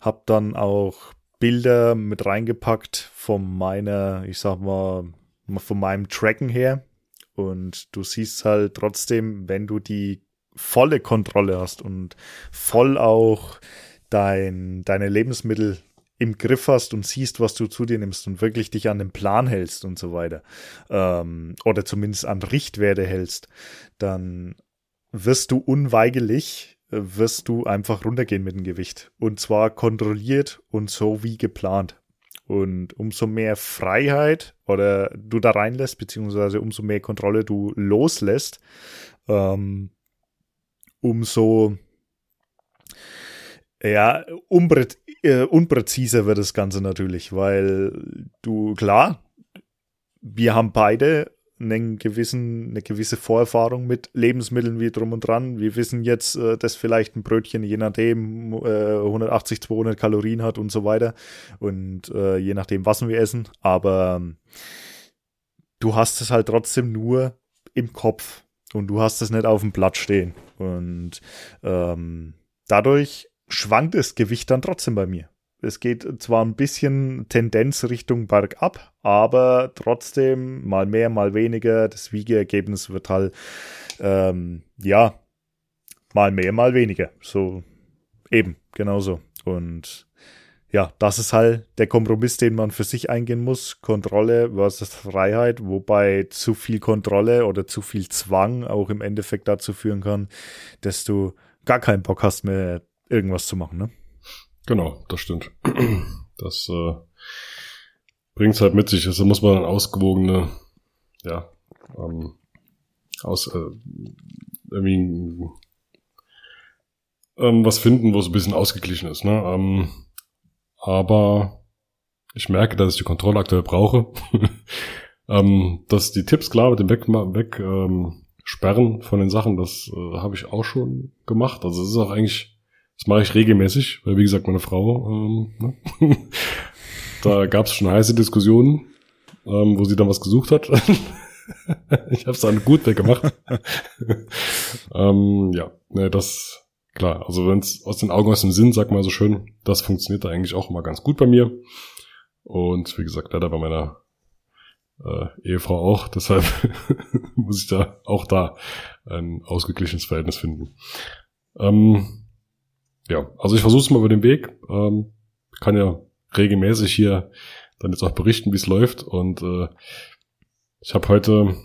[SPEAKER 1] hab dann auch Bilder mit reingepackt von meiner, ich sag mal, von meinem Tracken her. Und du siehst halt trotzdem, wenn du die volle Kontrolle hast und voll auch dein, deine Lebensmittel im Griff hast und siehst, was du zu dir nimmst und wirklich dich an den Plan hältst und so weiter, ähm, oder zumindest an Richtwerte hältst, dann wirst du unweigerlich, wirst du einfach runtergehen mit dem Gewicht. Und zwar kontrolliert und so wie geplant. Und umso mehr Freiheit oder du da reinlässt, beziehungsweise umso mehr Kontrolle du loslässt, ähm, umso ja, unprä äh, unpräziser wird das Ganze natürlich, weil du, klar, wir haben beide einen gewissen, eine gewisse Vorerfahrung mit Lebensmitteln wie drum und dran. Wir wissen jetzt, äh, dass vielleicht ein Brötchen je nachdem äh, 180, 200 Kalorien hat und so weiter und äh, je nachdem, was wir essen. Aber ähm, du hast es halt trotzdem nur im Kopf und du hast es nicht auf dem Blatt stehen. Und ähm, dadurch schwankt das Gewicht dann trotzdem bei mir. Es geht zwar ein bisschen Tendenz Richtung bergab, aber trotzdem mal mehr, mal weniger. Das Wiegeergebnis wird halt, ähm, ja, mal mehr, mal weniger. So eben, genauso. Und ja, das ist halt der Kompromiss, den man für sich eingehen muss. Kontrolle versus Freiheit, wobei zu viel Kontrolle oder zu viel Zwang auch im Endeffekt dazu führen kann, dass du gar keinen Bock hast mehr irgendwas zu machen, ne?
[SPEAKER 2] Genau, das stimmt. Das äh, bringt es halt mit sich. Also muss man eine ausgewogene, ja, ähm, aus äh, irgendwie ähm, was finden, wo es ein bisschen ausgeglichen ist. Ne? Ähm, aber ich merke, dass ich die Kontrolle aktuell brauche. ähm, dass die Tipps klar mit dem Weg, weg ähm, sperren von den Sachen, das äh, habe ich auch schon gemacht. Also es ist auch eigentlich, das mache ich regelmäßig, weil wie gesagt, meine Frau, ähm, ne? da gab es schon heiße Diskussionen, ähm, wo sie dann was gesucht hat. ich habe es dann gut weggemacht. ähm, ja, ne, das klar, also wenn es aus den Augen, aus dem Sinn, sag mal so schön, das funktioniert da eigentlich auch immer ganz gut bei mir. Und wie gesagt, leider bei meiner äh, Ehefrau auch. Deshalb muss ich da auch da ein ausgeglichenes Verhältnis finden. Ähm, ja, also ich versuche es mal über den Weg. Ähm, kann ja regelmäßig hier dann jetzt auch berichten, wie es läuft. Und äh, ich habe heute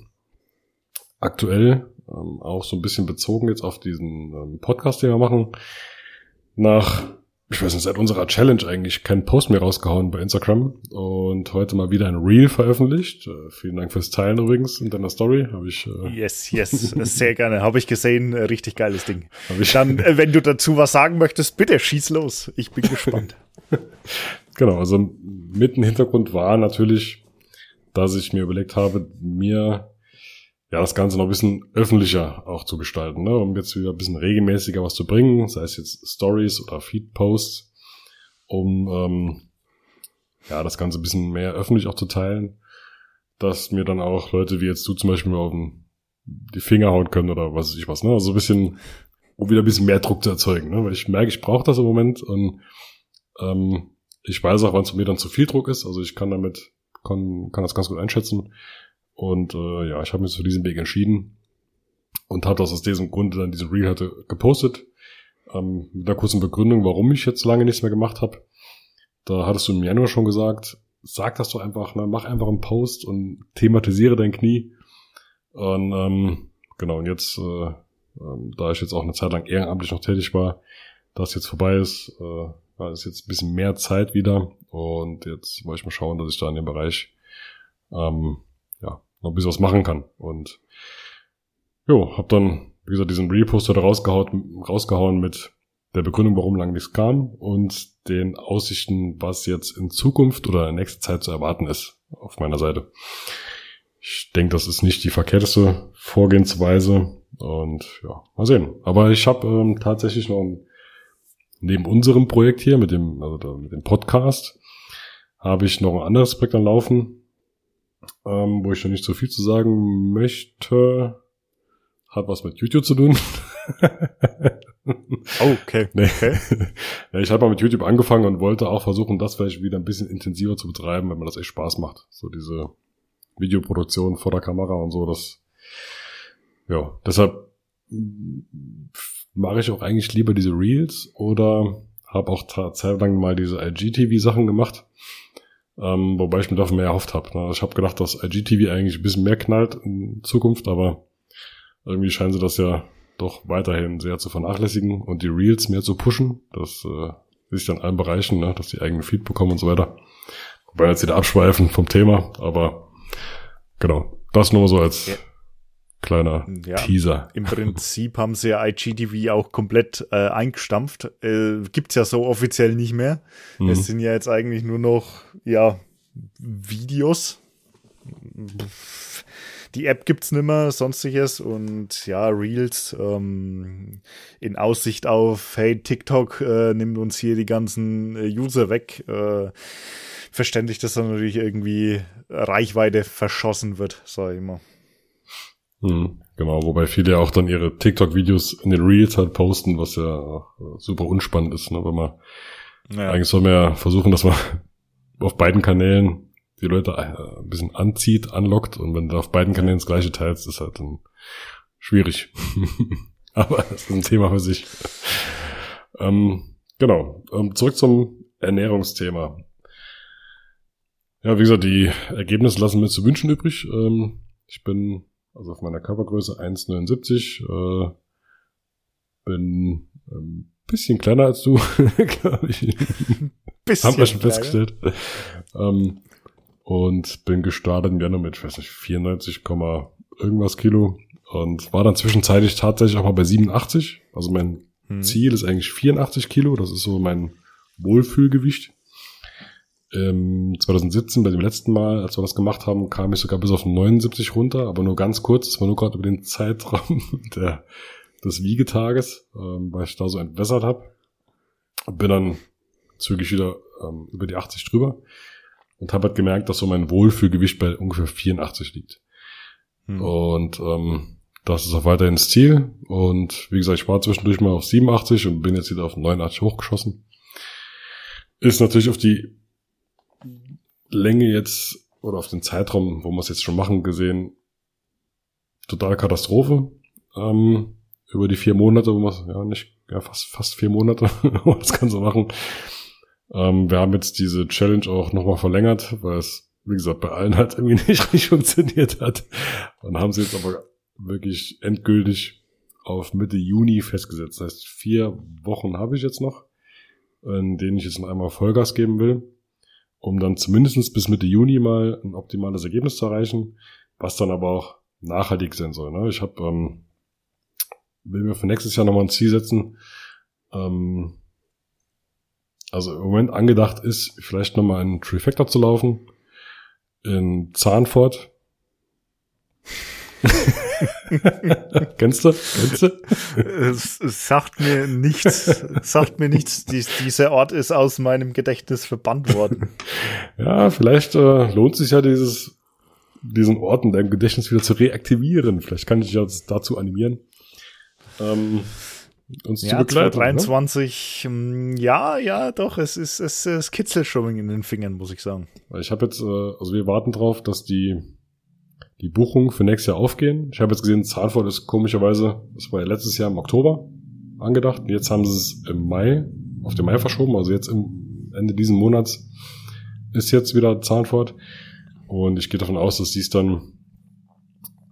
[SPEAKER 2] aktuell ähm, auch so ein bisschen bezogen jetzt auf diesen ähm, Podcast, den wir machen, nach ich weiß nicht, seit unserer Challenge eigentlich keinen Post mehr rausgehauen bei Instagram und heute mal wieder ein Reel veröffentlicht. Äh, vielen Dank fürs Teilen übrigens in deiner Story. Habe ich.
[SPEAKER 1] Äh yes, yes, sehr gerne. Habe ich gesehen. Richtig geiles Ding. Ich Dann, äh, wenn du dazu was sagen möchtest, bitte schieß los. Ich bin gespannt.
[SPEAKER 2] genau, also mit dem Hintergrund war natürlich, dass ich mir überlegt habe, mir ja, das Ganze noch ein bisschen öffentlicher auch zu gestalten, ne? um jetzt wieder ein bisschen regelmäßiger was zu bringen, sei es jetzt Stories oder Feed-Posts, um ähm, ja, das Ganze ein bisschen mehr öffentlich auch zu teilen, dass mir dann auch Leute wie jetzt du zum Beispiel auf den, die Finger hauen können oder was weiß ich was, ne? Also ein bisschen, um wieder ein bisschen mehr Druck zu erzeugen, ne? Weil ich merke, ich brauche das im Moment und ähm, ich weiß auch, wann es mir dann zu viel Druck ist. Also ich kann damit, kann, kann das ganz gut einschätzen. Und äh, ja, ich habe mich für diesen Weg entschieden und habe das aus diesem Grunde dann diesen Reel hatte gepostet. Ähm, mit einer kurzen Begründung, warum ich jetzt lange nichts mehr gemacht habe. Da hattest du im Januar schon gesagt, sag das doch einfach, ne? mach einfach einen Post und thematisiere dein Knie. Und ähm, genau, und jetzt, äh, äh, da ich jetzt auch eine Zeit lang ehrenamtlich noch tätig war, das jetzt vorbei ist, äh, ist jetzt ein bisschen mehr Zeit wieder. Und jetzt wollte ich mal schauen, dass ich da in dem Bereich ähm, noch ein bisschen was machen kann. Und jo, hab dann, wie gesagt, diesen Reposter da rausgehauen, rausgehauen mit der Begründung, warum lang nichts kam und den Aussichten, was jetzt in Zukunft oder in nächster Zeit zu erwarten ist auf meiner Seite. Ich denke, das ist nicht die verkehrteste Vorgehensweise und ja, mal sehen. Aber ich habe ähm, tatsächlich noch neben unserem Projekt hier mit dem, also mit dem Podcast, habe ich noch ein anderes Projekt am Laufen, ähm, wo ich noch nicht so viel zu sagen möchte. Hat was mit YouTube zu tun.
[SPEAKER 1] oh, okay. Nee. okay.
[SPEAKER 2] ja, ich habe mal mit YouTube angefangen und wollte auch versuchen, das vielleicht wieder ein bisschen intensiver zu betreiben, wenn man das echt Spaß macht. So diese Videoproduktion vor der Kamera und so, das ja, deshalb mache ich auch eigentlich lieber diese Reels oder habe auch zeitlang mal diese IGTV-Sachen gemacht. Ähm, wobei ich mir davon mehr erhofft habe. Ne? Ich habe gedacht, dass IGTV eigentlich ein bisschen mehr knallt in Zukunft, aber irgendwie scheinen sie das ja doch weiterhin sehr zu vernachlässigen und die Reels mehr zu pushen. Das äh, sich dann in allen Bereichen, ne? dass die eigenen Feed bekommen und so weiter. Wobei jetzt wieder abschweifen vom Thema, aber genau, das nur so als ja kleiner ja, Teaser.
[SPEAKER 1] Im Prinzip haben sie ja IGTV auch komplett äh, eingestampft. Äh, gibt's ja so offiziell nicht mehr. Mhm. Es sind ja jetzt eigentlich nur noch, ja, Videos. Die App gibt's nimmer, sonstiges und ja, Reels ähm, in Aussicht auf, hey, TikTok äh, nimmt uns hier die ganzen äh, User weg. Äh, verständlich, dass dann natürlich irgendwie Reichweite verschossen wird, sag ich mal.
[SPEAKER 2] Mhm, genau, wobei viele ja auch dann ihre TikTok-Videos in den Reels halt posten, was ja super unspannend ist, ne? Wenn man ja. eigentlich soll man ja versuchen, dass man auf beiden Kanälen die Leute äh, ein bisschen anzieht, anlockt und wenn du auf beiden Kanälen das gleiche teilst, ist halt dann schwierig. Aber das ist ein Thema für sich. Ähm, genau. Ähm, zurück zum Ernährungsthema. Ja, wie gesagt, die Ergebnisse lassen mir zu wünschen übrig. Ähm, ich bin also auf meiner Körpergröße 1,79. Äh, bin ein ähm, bisschen kleiner als du, glaube ich. Bisschen Haben wir schon kleiner. festgestellt. Ähm, und bin gestartet im Januar mit, ich weiß nicht, 94, irgendwas Kilo. Und war dann zwischenzeitlich tatsächlich auch mal bei 87. Also mein hm. Ziel ist eigentlich 84 Kilo. Das ist so mein Wohlfühlgewicht ähm, 2017, bei dem letzten Mal, als wir das gemacht haben, kam ich sogar bis auf 79 runter, aber nur ganz kurz. Das war nur gerade über den Zeitraum der, des Wiegetages, ähm, weil ich da so entwässert habe. Bin dann zügig wieder ähm, über die 80 drüber und habe halt gemerkt, dass so mein Wohlfühlgewicht bei ungefähr 84 liegt. Hm. Und ähm, das ist auch weiterhin das Ziel. Und wie gesagt, ich war zwischendurch mal auf 87 und bin jetzt wieder auf 89 hochgeschossen. Ist natürlich auf die Länge jetzt oder auf den Zeitraum, wo wir es jetzt schon machen, gesehen, totale Katastrophe. Ähm, über die vier Monate, wo wir es, ja nicht, ja fast, fast vier Monate, das Ganze machen. Ähm, wir haben jetzt diese Challenge auch nochmal verlängert, weil es, wie gesagt, bei allen halt irgendwie nicht richtig funktioniert hat. Und haben sie jetzt aber wirklich endgültig auf Mitte Juni festgesetzt. Das heißt, vier Wochen habe ich jetzt noch. in denen ich jetzt noch einmal Vollgas geben will, um dann zumindest bis Mitte Juni mal ein optimales Ergebnis zu erreichen, was dann aber auch nachhaltig sein soll. Ne? Ich habe ähm, will mir für nächstes Jahr nochmal ein Ziel setzen. Ähm, also im Moment angedacht ist, vielleicht nochmal einen Trifecta zu laufen in Zahnfurt. Kennst du? Kennst du?
[SPEAKER 1] Es, es sagt mir nichts. Sagt mir nichts. Dies, dieser Ort ist aus meinem Gedächtnis verbannt worden.
[SPEAKER 2] Ja, vielleicht äh, lohnt sich ja dieses, diesen Ort in deinem Gedächtnis wieder zu reaktivieren. Vielleicht kann ich dich jetzt dazu animieren. Ähm, uns
[SPEAKER 1] ja,
[SPEAKER 2] zu begleiten.
[SPEAKER 1] 23, ne? ja, ja, doch, es ist, es, es kitzelt schon in den Fingern, muss ich sagen.
[SPEAKER 2] Ich habe jetzt, äh, also wir warten drauf, dass die die Buchungen für nächstes Jahr aufgehen. Ich habe jetzt gesehen, Zahnfurt ist komischerweise, das war ja letztes Jahr im Oktober angedacht. Jetzt haben sie es im Mai, auf den Mai verschoben. Also jetzt im Ende diesen Monats ist jetzt wieder Zahnfurt. Und ich gehe davon aus, dass dies dann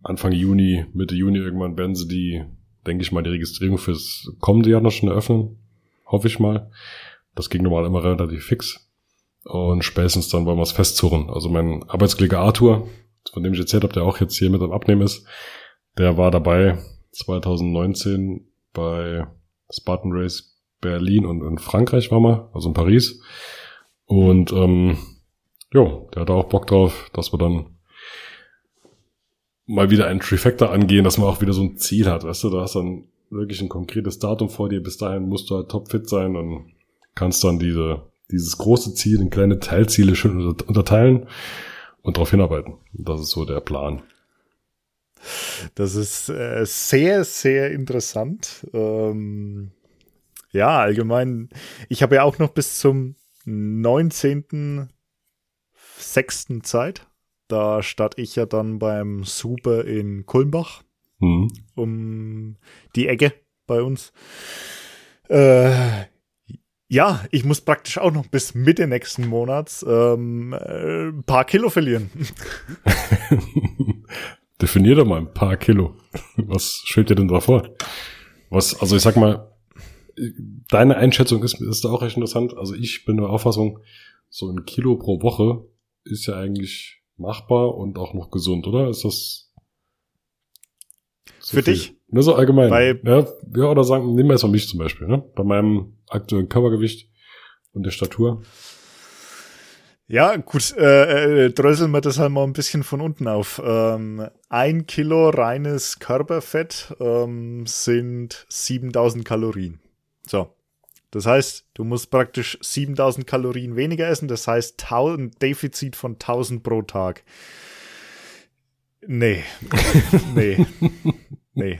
[SPEAKER 2] Anfang Juni, Mitte Juni irgendwann werden sie die, denke ich mal, die Registrierung fürs kommende Jahr noch schon eröffnen. Hoffe ich mal. Das ging normal immer relativ fix. Und spätestens dann wollen wir es festzurren. Also mein Arbeitskollege Arthur, von dem ich erzählt habe, der auch jetzt hier mit am Abnehmen ist, der war dabei 2019 bei Spartan Race Berlin und in Frankreich war mal, also in Paris. Und ähm, jo, der hat auch Bock drauf, dass wir dann mal wieder ein Trifecta angehen, dass man auch wieder so ein Ziel hat, weißt du, da hast dann wirklich ein konkretes Datum vor dir, bis dahin musst du halt topfit sein und kannst dann diese, dieses große Ziel in kleine Teilziele schön unterteilen und darauf hinarbeiten. Das ist so der Plan.
[SPEAKER 1] Das ist äh, sehr, sehr interessant. Ähm, ja, allgemein. Ich habe ja auch noch bis zum 19.06. Zeit. Da starte ich ja dann beim Super in Kulmbach. Mhm. Um die Ecke bei uns. Äh, ja, ich muss praktisch auch noch bis Mitte nächsten Monats ähm, äh, ein paar Kilo verlieren.
[SPEAKER 2] Definier doch mal ein paar Kilo. Was stellt dir denn da vor? Was, also ich sag mal, deine Einschätzung ist, ist da auch recht interessant. Also ich bin der Auffassung, so ein Kilo pro Woche ist ja eigentlich machbar und auch noch gesund, oder? Ist das
[SPEAKER 1] so für viel? dich?
[SPEAKER 2] Nur so allgemein. Bei, ja, ja, oder sagen, nehmen wir jetzt mal mich zum Beispiel, ne? Bei meinem aktuellen Körpergewicht und der Statur.
[SPEAKER 1] Ja, gut, äh, äh, dröseln wir das halt mal ein bisschen von unten auf. Ähm, ein Kilo reines Körperfett ähm, sind 7000 Kalorien. So. Das heißt, du musst praktisch 7000 Kalorien weniger essen. Das heißt, ein Defizit von 1000 pro Tag. Nee. nee. nee.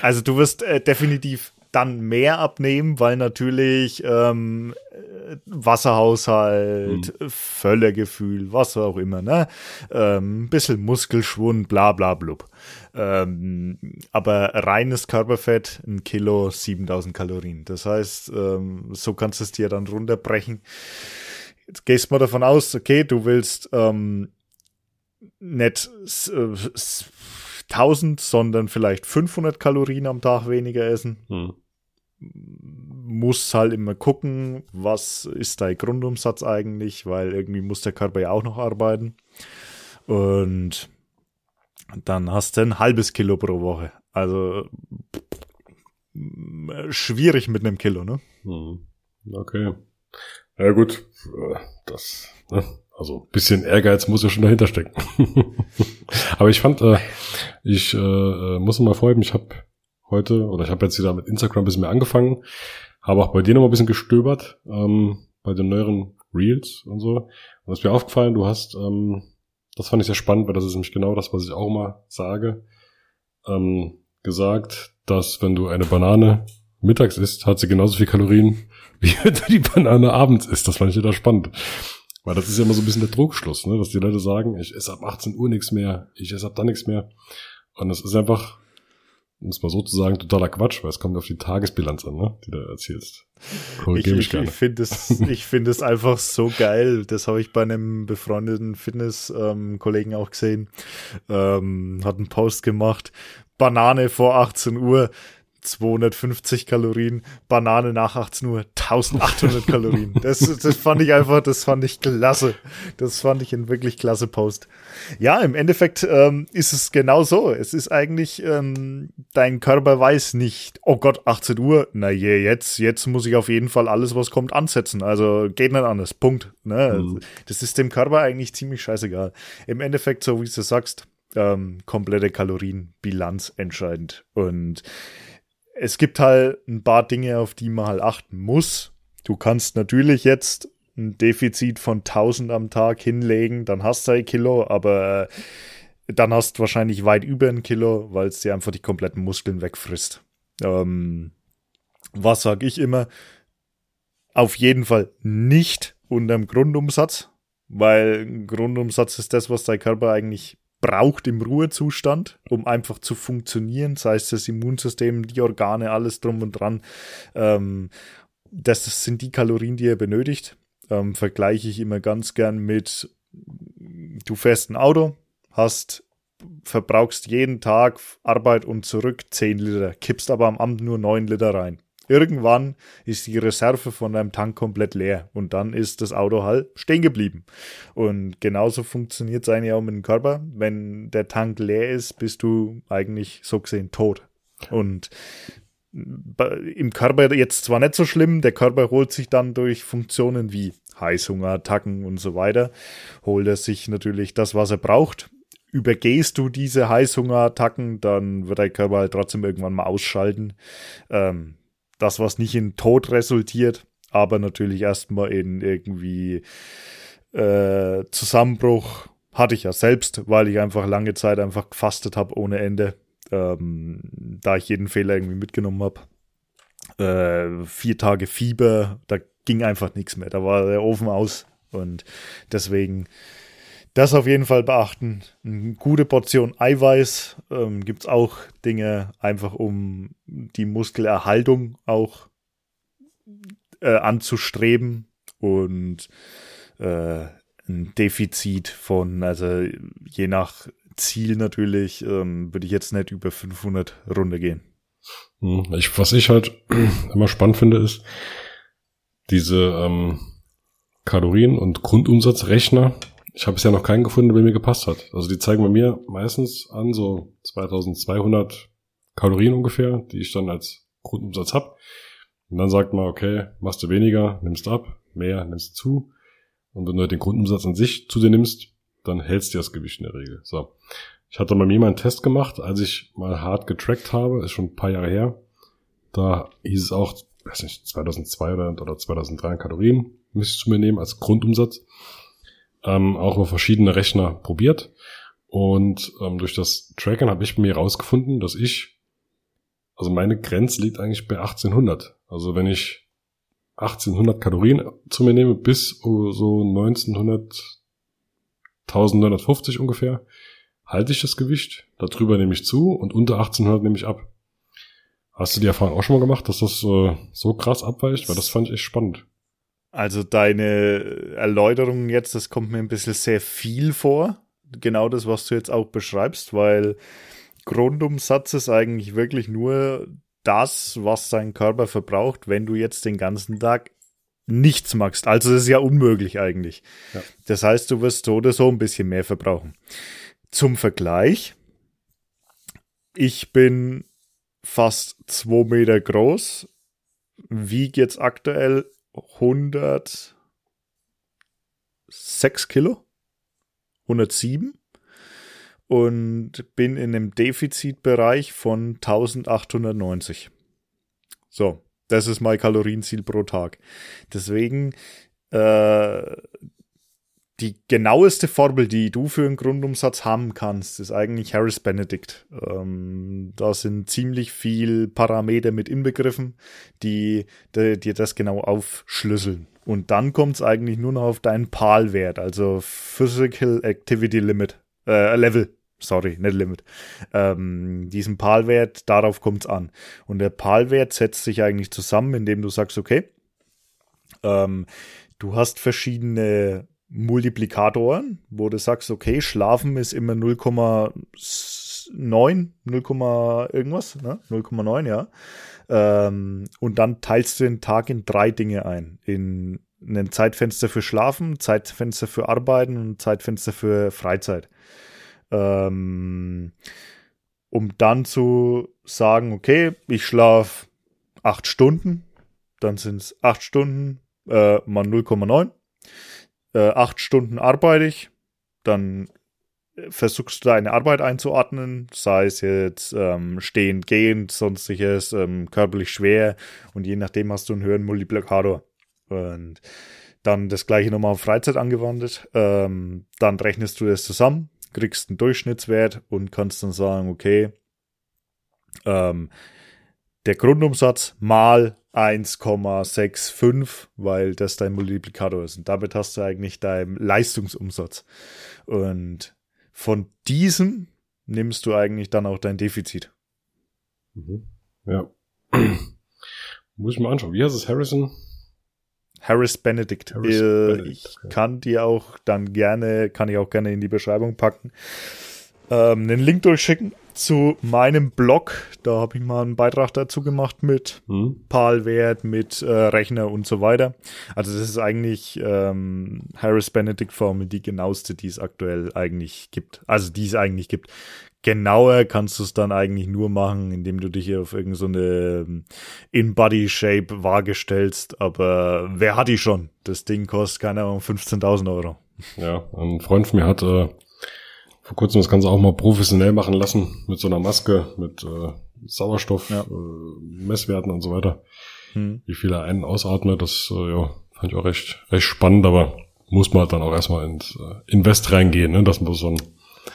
[SPEAKER 1] Also du wirst äh, definitiv dann mehr abnehmen, weil natürlich ähm, Wasserhaushalt, hm. Völlegefühl, was auch immer, ne? Ähm, bisschen Muskelschwund, bla bla blub. Ähm, aber reines Körperfett, ein Kilo, 7000 Kalorien. Das heißt, ähm, so kannst du es dir dann runterbrechen. Jetzt gehst mal davon aus, okay, du willst ähm, nicht äh, 1000, sondern vielleicht 500 Kalorien am Tag weniger essen. Hm. Muss halt immer gucken, was ist dein Grundumsatz eigentlich, weil irgendwie muss der Körper ja auch noch arbeiten. Und dann hast du ein halbes Kilo pro Woche. Also schwierig mit einem Kilo, ne?
[SPEAKER 2] Hm. Okay. Ja gut, das, ne? Also bisschen Ehrgeiz muss ja schon dahinter stecken. Aber ich fand, äh, ich äh, muss mal vorheben, ich habe heute, oder ich habe jetzt wieder mit Instagram ein bisschen mehr angefangen, habe auch bei dir noch mal ein bisschen gestöbert, ähm, bei den neueren Reels und so. Und es ist mir aufgefallen, du hast, ähm, das fand ich sehr spannend, weil das ist nämlich genau das, was ich auch immer sage, ähm, gesagt, dass wenn du eine Banane mittags isst, hat sie genauso viel Kalorien, wie wenn du die Banane abends isst. Das fand ich wieder spannend. Weil das ist ja immer so ein bisschen der Druckschluss, ne? dass die Leute sagen, ich esse ab 18 Uhr nichts mehr, ich esse ab dann nichts mehr. Und das ist einfach, um es mal so zu sagen, totaler Quatsch, weil es kommt auf die Tagesbilanz an, ne? die du erzählst.
[SPEAKER 1] Korrigiere ich, ich, ich finde es, ich finde es einfach so geil. Das habe ich bei einem befreundeten Fitness-Kollegen ähm, auch gesehen. Ähm, hat einen Post gemacht. Banane vor 18 Uhr 250 Kalorien, Banane nach 18 Uhr 1800 Kalorien. Das, das fand ich einfach, das fand ich klasse. Das fand ich ein wirklich klasse Post. Ja, im Endeffekt ähm, ist es genau so. Es ist eigentlich, ähm, dein Körper weiß nicht, oh Gott, 18 Uhr, na je, jetzt, jetzt muss ich auf jeden Fall alles, was kommt, ansetzen. Also geht nicht anders. Punkt. Ne? Mhm. Das ist dem Körper eigentlich ziemlich scheißegal. Im Endeffekt, so wie du sagst, ähm, komplette Kalorienbilanz entscheidend. Und es gibt halt ein paar Dinge, auf die man halt achten muss. Du kannst natürlich jetzt ein Defizit von 1000 am Tag hinlegen, dann hast du ein Kilo, aber äh, dann hast du wahrscheinlich weit über ein Kilo, weil es dir einfach die kompletten Muskeln wegfrisst. Ähm, was sag ich immer? Auf jeden Fall nicht unterm Grundumsatz, weil Grundumsatz ist das, was dein Körper eigentlich braucht im Ruhezustand, um einfach zu funktionieren, sei es das Immunsystem, die Organe, alles drum und dran. Ähm, das sind die Kalorien, die er benötigt. Ähm, vergleiche ich immer ganz gern mit, du fährst ein Auto, hast verbrauchst jeden Tag Arbeit und zurück 10 Liter, kippst aber am Abend nur 9 Liter rein. Irgendwann ist die Reserve von deinem Tank komplett leer und dann ist das Auto halt stehen geblieben. Und genauso funktioniert es eigentlich auch mit dem Körper. Wenn der Tank leer ist, bist du eigentlich so gesehen tot. Und im Körper jetzt zwar nicht so schlimm, der Körper holt sich dann durch Funktionen wie Heißhungerattacken und so weiter, holt er sich natürlich das, was er braucht. Übergehst du diese Heißhungerattacken, dann wird der Körper halt trotzdem irgendwann mal ausschalten. Ähm, das, was nicht in Tod resultiert, aber natürlich erstmal in irgendwie äh, Zusammenbruch hatte ich ja selbst, weil ich einfach lange Zeit einfach gefastet habe ohne Ende, ähm, da ich jeden Fehler irgendwie mitgenommen habe. Äh, vier Tage Fieber, da ging einfach nichts mehr, da war der Ofen aus und deswegen das auf jeden Fall beachten. Eine gute Portion Eiweiß ähm, gibt es auch Dinge, einfach um die Muskelerhaltung auch äh, anzustreben und äh, ein Defizit von, also je nach Ziel natürlich, ähm, würde ich jetzt nicht über 500 Runde gehen.
[SPEAKER 2] Hm, ich, was ich halt immer spannend finde, ist diese ähm, Kalorien- und Grundumsatzrechner, ich habe bisher noch keinen gefunden, der mir gepasst hat. Also die zeigen bei mir meistens an so 2200 Kalorien ungefähr, die ich dann als Grundumsatz hab. Und dann sagt man, okay, machst du weniger, nimmst ab, mehr, nimmst zu. Und wenn du den Grundumsatz an sich zu dir nimmst, dann hältst du das Gewicht in der Regel. So. Ich hatte bei mir mal einen Test gemacht, als ich mal hart getrackt habe, ist schon ein paar Jahre her. Da hieß es auch, weiß nicht, 2002 oder, 2003 Kalorien müsstest du mir nehmen als Grundumsatz ähm, auch über verschiedene Rechner probiert. Und ähm, durch das Tracken habe ich mir rausgefunden, dass ich, also meine Grenze liegt eigentlich bei 1800. Also wenn ich 1800 Kalorien zu mir nehme, bis so 1900, 1950 ungefähr, halte ich das Gewicht. Darüber nehme ich zu und unter 1800 nehme ich ab. Hast du die Erfahrung auch schon mal gemacht, dass das äh, so krass abweicht? Weil das fand ich echt spannend.
[SPEAKER 1] Also deine Erläuterung jetzt, das kommt mir ein bisschen sehr viel vor. Genau das, was du jetzt auch beschreibst, weil Grundumsatz ist eigentlich wirklich nur das, was dein Körper verbraucht, wenn du jetzt den ganzen Tag nichts machst. Also das ist ja unmöglich eigentlich. Ja. Das heißt, du wirst so oder so ein bisschen mehr verbrauchen. Zum Vergleich, ich bin fast zwei Meter groß, wiege jetzt aktuell 106 Kilo, 107 und bin in einem Defizitbereich von 1890. So, das ist mein Kalorienziel pro Tag. Deswegen äh, die genaueste Formel, die du für einen Grundumsatz haben kannst, ist eigentlich Harris Benedict. Ähm, da sind ziemlich viel Parameter mit inbegriffen, die dir das genau aufschlüsseln. Und dann kommt es eigentlich nur noch auf deinen PAL-Wert, also Physical Activity Limit, äh, Level. Sorry, nicht Limit. Ähm, diesen PAL-Wert, darauf kommt es an. Und der PAL-Wert setzt sich eigentlich zusammen, indem du sagst, okay, ähm, du hast verschiedene Multiplikatoren, wo du sagst, okay, Schlafen ist immer 0,7 0,9, 0, irgendwas, ne? 0,9, ja. Ähm, und dann teilst du den Tag in drei Dinge ein. In ein Zeitfenster für Schlafen, Zeitfenster für Arbeiten und Zeitfenster für Freizeit. Ähm, um dann zu sagen, okay, ich schlafe acht Stunden, dann sind es acht Stunden äh, mal 0,9. Äh, acht Stunden arbeite ich, dann versuchst du deine Arbeit einzuordnen, sei es jetzt ähm, stehend, gehend, sonstiges, ähm, körperlich schwer und je nachdem hast du einen höheren Multiplikator. Und dann das gleiche nochmal auf Freizeit angewandt. Ähm, dann rechnest du das zusammen, kriegst einen Durchschnittswert und kannst dann sagen, okay, ähm, der Grundumsatz mal 1,65, weil das dein Multiplikator ist. Und damit hast du eigentlich deinen Leistungsumsatz. Und von diesem nimmst du eigentlich dann auch dein Defizit.
[SPEAKER 2] Mhm. Ja. Muss ich mal anschauen. Wie heißt es, Harrison?
[SPEAKER 1] Harris Benedict. Harris äh, Benedict ich okay. kann die auch dann gerne, kann ich auch gerne in die Beschreibung packen. Ähm, einen Link durchschicken zu meinem Blog. Da habe ich mal einen Beitrag dazu gemacht mit hm. PAL-Wert, mit äh, Rechner und so weiter. Also das ist eigentlich ähm, Harris Benedict Formel die genaueste, die es aktuell eigentlich gibt. Also die es eigentlich gibt. Genauer kannst du es dann eigentlich nur machen, indem du dich auf irgendeine so ähm, In-Body-Shape Waage stellst. Aber wer hat die schon? Das Ding kostet, keine Ahnung, 15.000 Euro.
[SPEAKER 2] Ja, ein Freund von mir hat äh, vor kurzem das Ganze auch mal professionell machen lassen mit so einer Maske, mit äh, Sauerstoff, ja. äh, Messwerten und so weiter. Hm. Wie viel er einen ausatmet, das äh, ja, fand ich auch recht, recht spannend, aber muss man halt dann auch erstmal ins äh, Invest reingehen, ne? dass man so ein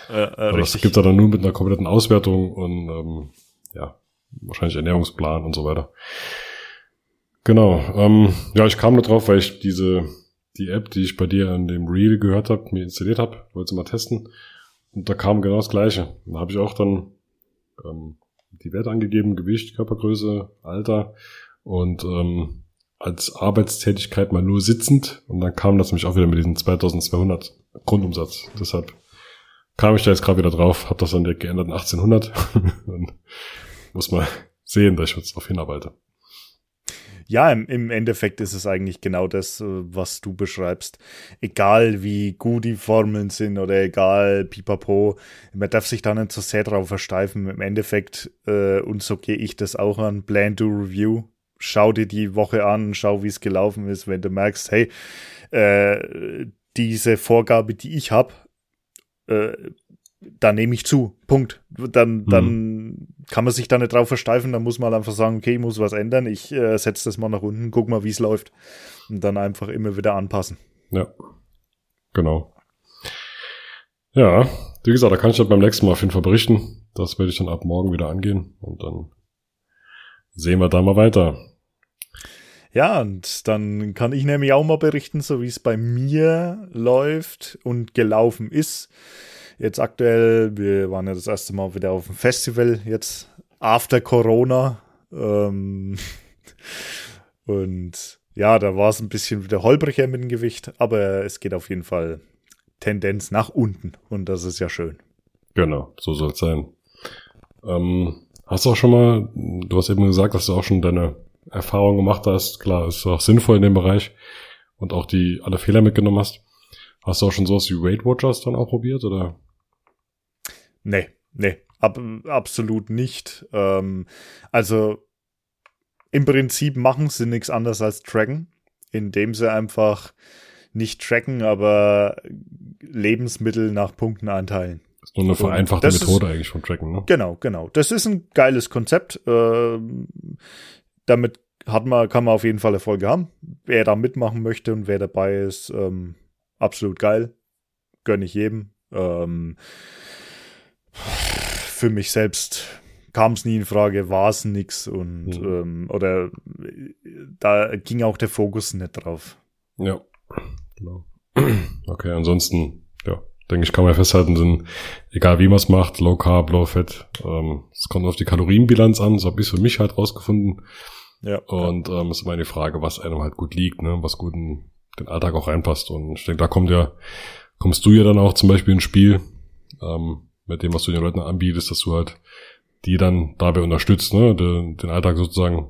[SPEAKER 2] äh, äh, das gibt's ja dann nur mit einer kompletten Auswertung und ähm, ja, wahrscheinlich Ernährungsplan und so weiter. Genau. Ähm, ja, ich kam da drauf, weil ich diese die App, die ich bei dir an dem Reel gehört habe, mir installiert habe, wollte sie mal testen. Und da kam genau das Gleiche. Da habe ich auch dann ähm, die Werte angegeben, Gewicht, Körpergröße, Alter und ähm, als Arbeitstätigkeit mal nur sitzend. Und dann kam das nämlich auch wieder mit diesen 2200 Grundumsatz. Deshalb kam ich da jetzt gerade wieder drauf, habe das dann geändert in 1800. dann muss man sehen, dass ich jetzt darauf hinarbeite
[SPEAKER 1] ja, im, im Endeffekt ist es eigentlich genau das, äh, was du beschreibst. Egal wie gut die Formeln sind oder egal, pipapo, man darf sich da nicht so sehr drauf versteifen. Im Endeffekt, äh, und so gehe ich das auch an, Plan to Review. Schau dir die Woche an, schau, wie es gelaufen ist. Wenn du merkst, hey, äh, diese Vorgabe, die ich habe, äh, da nehme ich zu. Punkt. Dann, dann mhm. kann man sich da nicht drauf versteifen, dann muss man einfach sagen, okay, ich muss was ändern, ich äh, setze das mal nach unten, guck mal, wie es läuft. Und dann einfach immer wieder anpassen.
[SPEAKER 2] Ja. Genau. Ja, wie gesagt, da kann ich dann beim nächsten Mal auf jeden Fall berichten. Das werde ich dann ab morgen wieder angehen und dann sehen wir da mal weiter.
[SPEAKER 1] Ja, und dann kann ich nämlich auch mal berichten, so wie es bei mir läuft und gelaufen ist. Jetzt aktuell, wir waren ja das erste Mal wieder auf dem Festival, jetzt after Corona. Ähm, und ja, da war es ein bisschen wieder holpriger mit dem Gewicht, aber es geht auf jeden Fall Tendenz nach unten und das ist ja schön.
[SPEAKER 2] Genau, so soll es sein. Ähm, hast du auch schon mal, du hast eben gesagt, dass du auch schon deine Erfahrung gemacht hast. Klar, ist auch sinnvoll in dem Bereich und auch die alle Fehler mitgenommen hast. Hast du auch schon sowas wie Weight Watchers dann auch probiert oder?
[SPEAKER 1] Nee, nee, ab, absolut nicht. Ähm, also im Prinzip machen sie nichts anderes als tracken, indem sie einfach nicht tracken, aber Lebensmittel nach Punkten einteilen.
[SPEAKER 2] Das ist nur eine vereinfachte Methode ist, eigentlich vom Tracken, ne?
[SPEAKER 1] Genau, genau. Das ist ein geiles Konzept. Ähm, damit hat man, kann man auf jeden Fall Erfolge haben. Wer da mitmachen möchte und wer dabei ist, ähm, absolut geil. Gönne ich jedem. Ähm, für mich selbst kam es nie in Frage, war es nix und mhm. ähm, oder da ging auch der Fokus nicht drauf.
[SPEAKER 2] Ja, genau. Okay, ansonsten, ja, denke ich, kann man festhalten, sind, egal wie man es macht, Low Carb, Low Fat, ähm, es kommt auf die Kalorienbilanz an, so habe ich für mich halt rausgefunden. Ja. Und ähm, ist immer die Frage, was einem halt gut liegt, ne, was gut in den Alltag auch reinpasst. Und ich denke, da kommt ja, kommst du ja dann auch zum Beispiel ins Spiel, ähm, mit dem, was du den Leuten anbietest, dass du halt die dann dabei unterstützt, ne, den, den Alltag sozusagen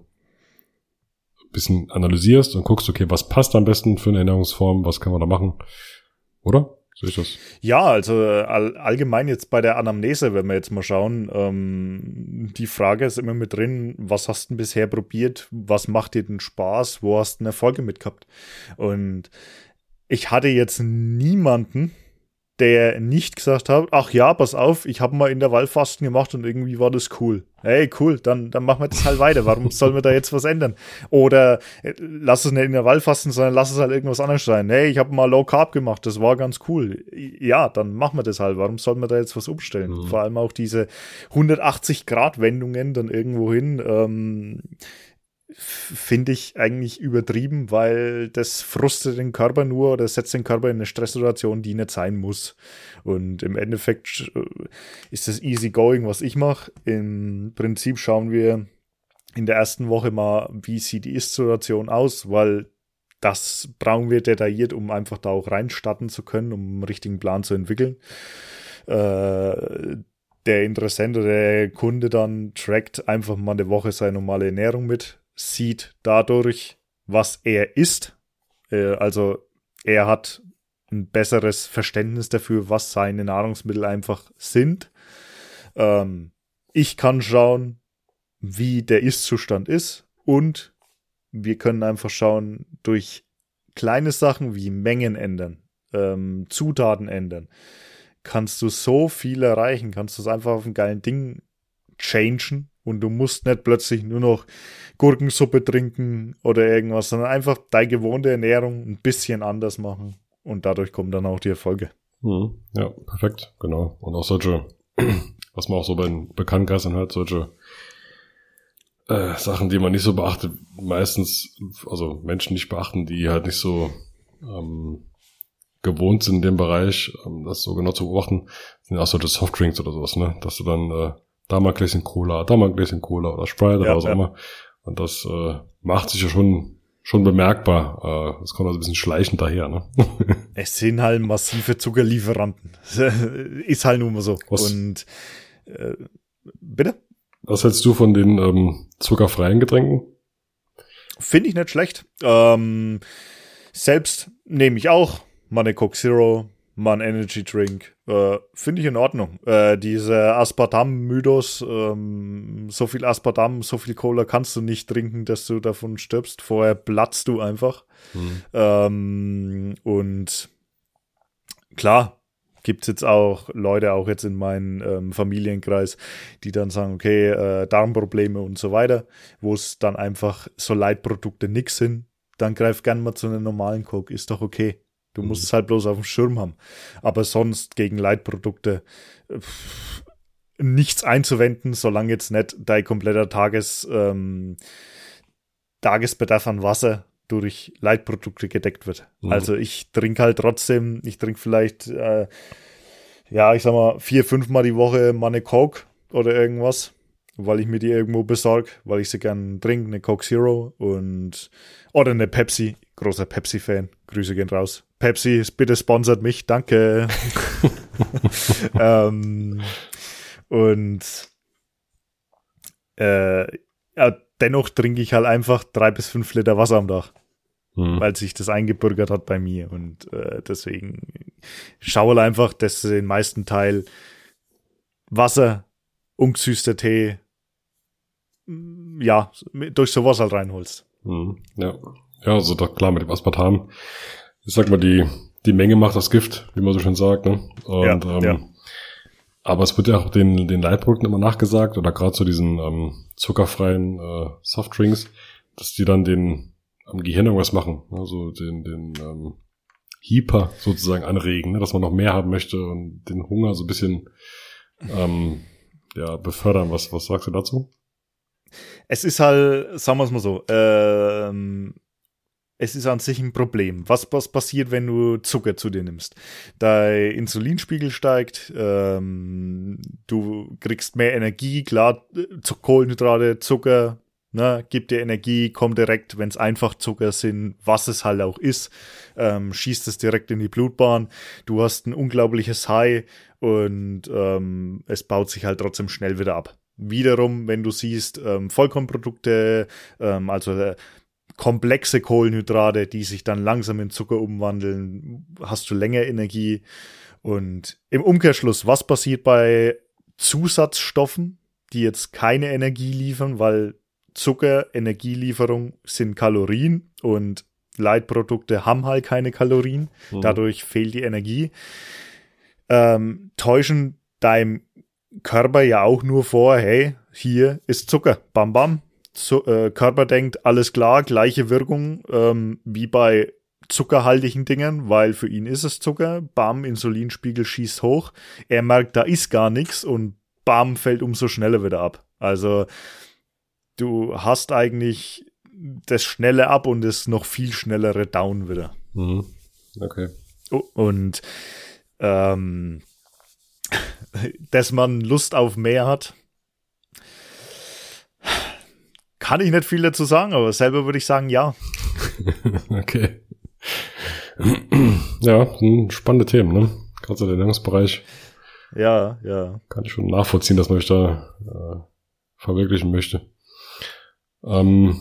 [SPEAKER 2] bisschen analysierst und guckst, okay, was passt am besten für eine Ernährungsform, was kann man da machen, oder?
[SPEAKER 1] Sehe ich das? Ja, also all, allgemein jetzt bei der Anamnese, wenn wir jetzt mal schauen, ähm, die Frage ist immer mit drin, was hast du denn bisher probiert, was macht dir denn Spaß, wo hast du eine Erfolge mit gehabt? Und ich hatte jetzt niemanden, der nicht gesagt hat, ach ja, pass auf, ich habe mal in der Wallfasten gemacht und irgendwie war das cool. Hey, cool, dann, dann machen wir das halt weiter. Warum sollen wir da jetzt was ändern? Oder äh, lass es nicht in der Wallfasten, sondern lass es halt irgendwas anderes sein. Hey, ich habe mal Low Carb gemacht, das war ganz cool. Ja, dann machen wir das halt. Warum sollen wir da jetzt was umstellen? Mhm. Vor allem auch diese 180 Grad Wendungen dann irgendwo hin. Ähm, finde ich eigentlich übertrieben, weil das frustet den Körper nur oder setzt den Körper in eine Stresssituation, die nicht sein muss. Und im Endeffekt äh, ist das easy going, was ich mache. Im Prinzip schauen wir in der ersten Woche mal, wie sieht die Ist-Situation aus, weil das brauchen wir detailliert, um einfach da auch reinstarten zu können, um einen richtigen Plan zu entwickeln. Äh, der Interessent oder der Kunde dann trackt einfach mal eine Woche seine normale Ernährung mit, sieht dadurch, was er ist. Äh, also er hat ein besseres Verständnis dafür, was seine Nahrungsmittel einfach sind. Ähm, ich kann schauen, wie der Ist-Zustand ist und wir können einfach schauen, durch kleine Sachen wie Mengen ändern, ähm, Zutaten ändern, kannst du so viel erreichen, kannst du es einfach auf ein geilen Ding changen und du musst nicht plötzlich nur noch Gurkensuppe trinken oder irgendwas, sondern einfach deine gewohnte Ernährung ein bisschen anders machen. Und dadurch kommen dann auch die Erfolge.
[SPEAKER 2] Mhm. Ja, perfekt, genau. Und auch solche, was man auch so bei den Bekanntkreisen hat, solche äh, Sachen, die man nicht so beachtet, meistens, also Menschen nicht beachten, die halt nicht so ähm, gewohnt sind in dem Bereich, ähm, das so genau zu beobachten, sind auch solche Softdrinks oder sowas, ne? Dass du dann äh, da mal ein Gläschen Cola, da mal ein Gläschen Cola oder Sprite ja, oder was auch ja. immer. Und das äh, macht sich ja schon schon bemerkbar. Äh, das kommt also ein bisschen schleichend daher. Ne?
[SPEAKER 1] es sind halt massive Zuckerlieferanten. Ist halt nun mal so.
[SPEAKER 2] Was,
[SPEAKER 1] Und äh, bitte?
[SPEAKER 2] Was hältst du von den ähm, zuckerfreien Getränken?
[SPEAKER 1] Finde ich nicht schlecht. Ähm, selbst nehme ich auch meine Coke Zero, mal ein Energy Drink. Äh, Finde ich in Ordnung. Äh, diese Aspartam-Mythos, ähm, so viel Aspartam, so viel Cola kannst du nicht trinken, dass du davon stirbst. Vorher platzt du einfach. Mhm. Ähm, und klar, gibt es jetzt auch Leute, auch jetzt in meinem ähm, Familienkreis, die dann sagen, okay, äh, Darmprobleme und so weiter, wo es dann einfach so Leitprodukte nix sind, dann greif gern mal zu einem normalen Coke, ist doch okay. Du musst es halt bloß auf dem Schirm haben. Aber sonst gegen Leitprodukte pff, nichts einzuwenden, solange jetzt nicht dein kompletter Tages, ähm, Tagesbedarf an Wasser durch Leitprodukte gedeckt wird. Mhm. Also ich trinke halt trotzdem, ich trinke vielleicht, äh, ja, ich sag mal, vier, fünf Mal die Woche mal eine Coke oder irgendwas, weil ich mir die irgendwo besorge, weil ich sie gern trinke, eine Coke Zero und oder eine Pepsi. Großer Pepsi-Fan. Grüße gehen raus. Pepsi, bitte sponsert mich, danke. ähm, und äh, ja, dennoch trinke ich halt einfach drei bis fünf Liter Wasser am Tag, hm. weil sich das eingebürgert hat bei mir. Und äh, deswegen schaue halt einfach, dass du den meisten Teil Wasser, ungesüßter Tee, ja, durch sowas halt reinholst.
[SPEAKER 2] Hm. Ja. Ja, also doch klar mit dem Aspartam ich sag mal, die, die Menge macht das Gift, wie man so schön sagt. Ne? Und, ja, ähm, ja. Aber es wird ja auch den, den Leitprodukten immer nachgesagt, oder gerade zu diesen ähm, zuckerfreien äh, Softdrinks, dass die dann den am Gehirn irgendwas machen. Also den, den ähm, Hyper sozusagen anregen, ne? dass man noch mehr haben möchte und den Hunger so ein bisschen ähm, ja, befördern. Was, was sagst du dazu?
[SPEAKER 1] Es ist halt, sagen wir es mal so, ähm, es ist an sich ein Problem. Was, was passiert, wenn du Zucker zu dir nimmst? Dein Insulinspiegel steigt, ähm, du kriegst mehr Energie, klar, Kohlenhydrate, Zucker, ne, gibt dir Energie, kommt direkt, wenn es einfach Zucker sind, was es halt auch ist, ähm, schießt es direkt in die Blutbahn. Du hast ein unglaubliches High und ähm, es baut sich halt trotzdem schnell wieder ab. Wiederum, wenn du siehst, ähm, Vollkornprodukte, ähm, also äh, komplexe Kohlenhydrate, die sich dann langsam in Zucker umwandeln, hast du länger Energie. Und im Umkehrschluss, was passiert bei Zusatzstoffen, die jetzt keine Energie liefern, weil Zucker, Energielieferung sind Kalorien und Leitprodukte haben halt keine Kalorien, mhm. dadurch fehlt die Energie. Ähm, täuschen deinem Körper ja auch nur vor, hey, hier ist Zucker, bam bam, so, äh, Körper denkt, alles klar, gleiche Wirkung ähm, wie bei zuckerhaltigen Dingen, weil für ihn ist es Zucker. Bam, Insulinspiegel schießt hoch. Er merkt, da ist gar nichts und bam, fällt umso schneller wieder ab. Also du hast eigentlich das schnelle Ab und das noch viel schnellere Down wieder.
[SPEAKER 2] Mhm. Okay.
[SPEAKER 1] Und ähm, dass man Lust auf mehr hat, kann ich nicht viel dazu sagen, aber selber würde ich sagen, ja.
[SPEAKER 2] okay. ja, spannende Themen, ne? Gerade so der Ernährungsbereich.
[SPEAKER 1] Ja, ja.
[SPEAKER 2] Kann ich schon nachvollziehen, dass man sich da äh, verwirklichen möchte. Ähm,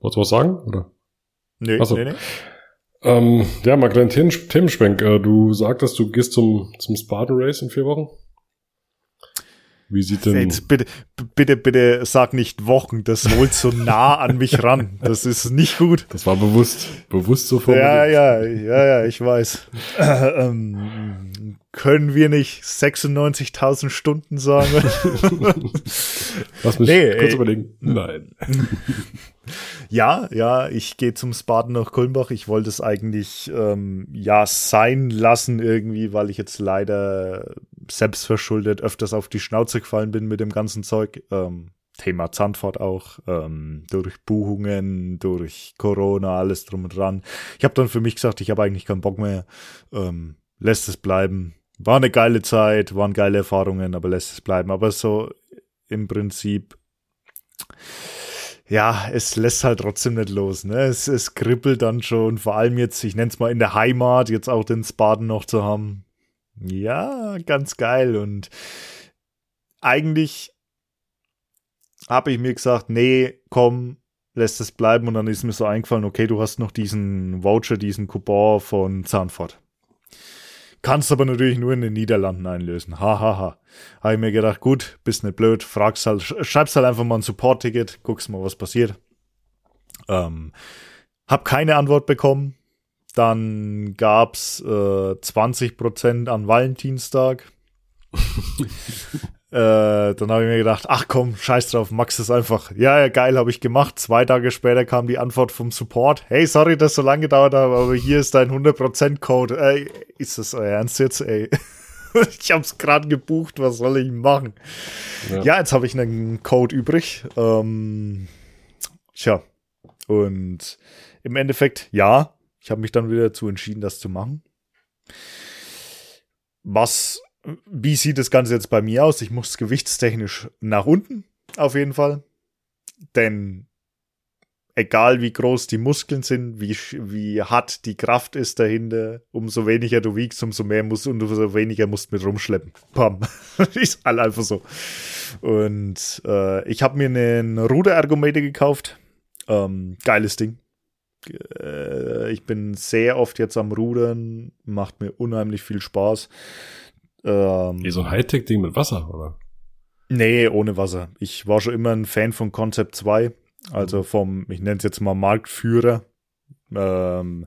[SPEAKER 2] wolltest du was sagen? Oder?
[SPEAKER 1] Nee, Achso. nee, nee.
[SPEAKER 2] Ähm, ja, mal kleinen Themenschwenk. Äh, du sagtest, du gehst zum, zum Spartan Race in vier Wochen. Wie sieht denn.
[SPEAKER 1] Jetzt bitte, bitte, bitte sag nicht Wochen, das holt so nah an mich ran. Das ist nicht gut.
[SPEAKER 2] Das war bewusst, bewusst so
[SPEAKER 1] formuliert. Ja, ja, ja, ja, ich weiß. Äh, ähm, können wir nicht 96.000 Stunden sagen?
[SPEAKER 2] Lass mich nee, kurz ey. überlegen. Nein.
[SPEAKER 1] Ja, ja, ich gehe zum Spartan nach Kulmbach. Ich wollte es eigentlich ähm, ja sein lassen irgendwie, weil ich jetzt leider selbstverschuldet öfters auf die Schnauze gefallen bin mit dem ganzen Zeug. Ähm, Thema Zahnfahrt auch, ähm, durch Buchungen, durch Corona, alles drum und dran. Ich habe dann für mich gesagt, ich habe eigentlich keinen Bock mehr, ähm, lässt es bleiben. War eine geile Zeit, waren geile Erfahrungen, aber lässt es bleiben. Aber so im Prinzip ja, es lässt halt trotzdem nicht los. Ne? Es, es kribbelt dann schon, vor allem jetzt, ich nenne es mal in der Heimat, jetzt auch den Spaden noch zu haben. Ja, ganz geil. Und eigentlich habe ich mir gesagt, nee, komm, lässt es bleiben. Und dann ist mir so eingefallen, okay, du hast noch diesen Voucher, diesen Coupon von Zahnfort. Kannst aber natürlich nur in den Niederlanden einlösen. Hahaha. Ha, ha. Habe ich mir gedacht, gut, bist nicht blöd, fragst halt, schreibst halt einfach mal ein Support-Ticket, guckst mal, was passiert. Ähm, hab keine Antwort bekommen. Dann gab's äh, 20% an Valentinstag. Äh, dann habe ich mir gedacht, ach komm, scheiß drauf, Max ist einfach. Ja, ja, geil, habe ich gemacht. Zwei Tage später kam die Antwort vom Support. Hey, sorry, dass so lange gedauert hat, aber hier ist dein 100% Code. Äh, ist das euer Ernst jetzt, ey? ich hab's gerade gebucht, was soll ich machen? Ja, ja jetzt habe ich einen Code übrig. Ähm, tja, und im Endeffekt, ja, ich habe mich dann wieder dazu entschieden, das zu machen. Was wie sieht das Ganze jetzt bei mir aus? Ich muss gewichtstechnisch nach unten, auf jeden Fall. Denn egal wie groß die Muskeln sind, wie, wie hart die Kraft ist dahinter, umso weniger du wiegst, umso mehr musst und umso weniger musst mit rumschleppen. Pam. ist halt einfach so. Und äh, ich habe mir einen Ruderergometer gekauft. Ähm, geiles Ding. Äh, ich bin sehr oft jetzt am Rudern, macht mir unheimlich viel Spaß.
[SPEAKER 2] Ähm, Wie so ein Hightech-Ding mit Wasser, oder?
[SPEAKER 1] Nee, ohne Wasser. Ich war schon immer ein Fan von Concept 2, also mhm. vom, ich nenne es jetzt mal Marktführer. Ähm,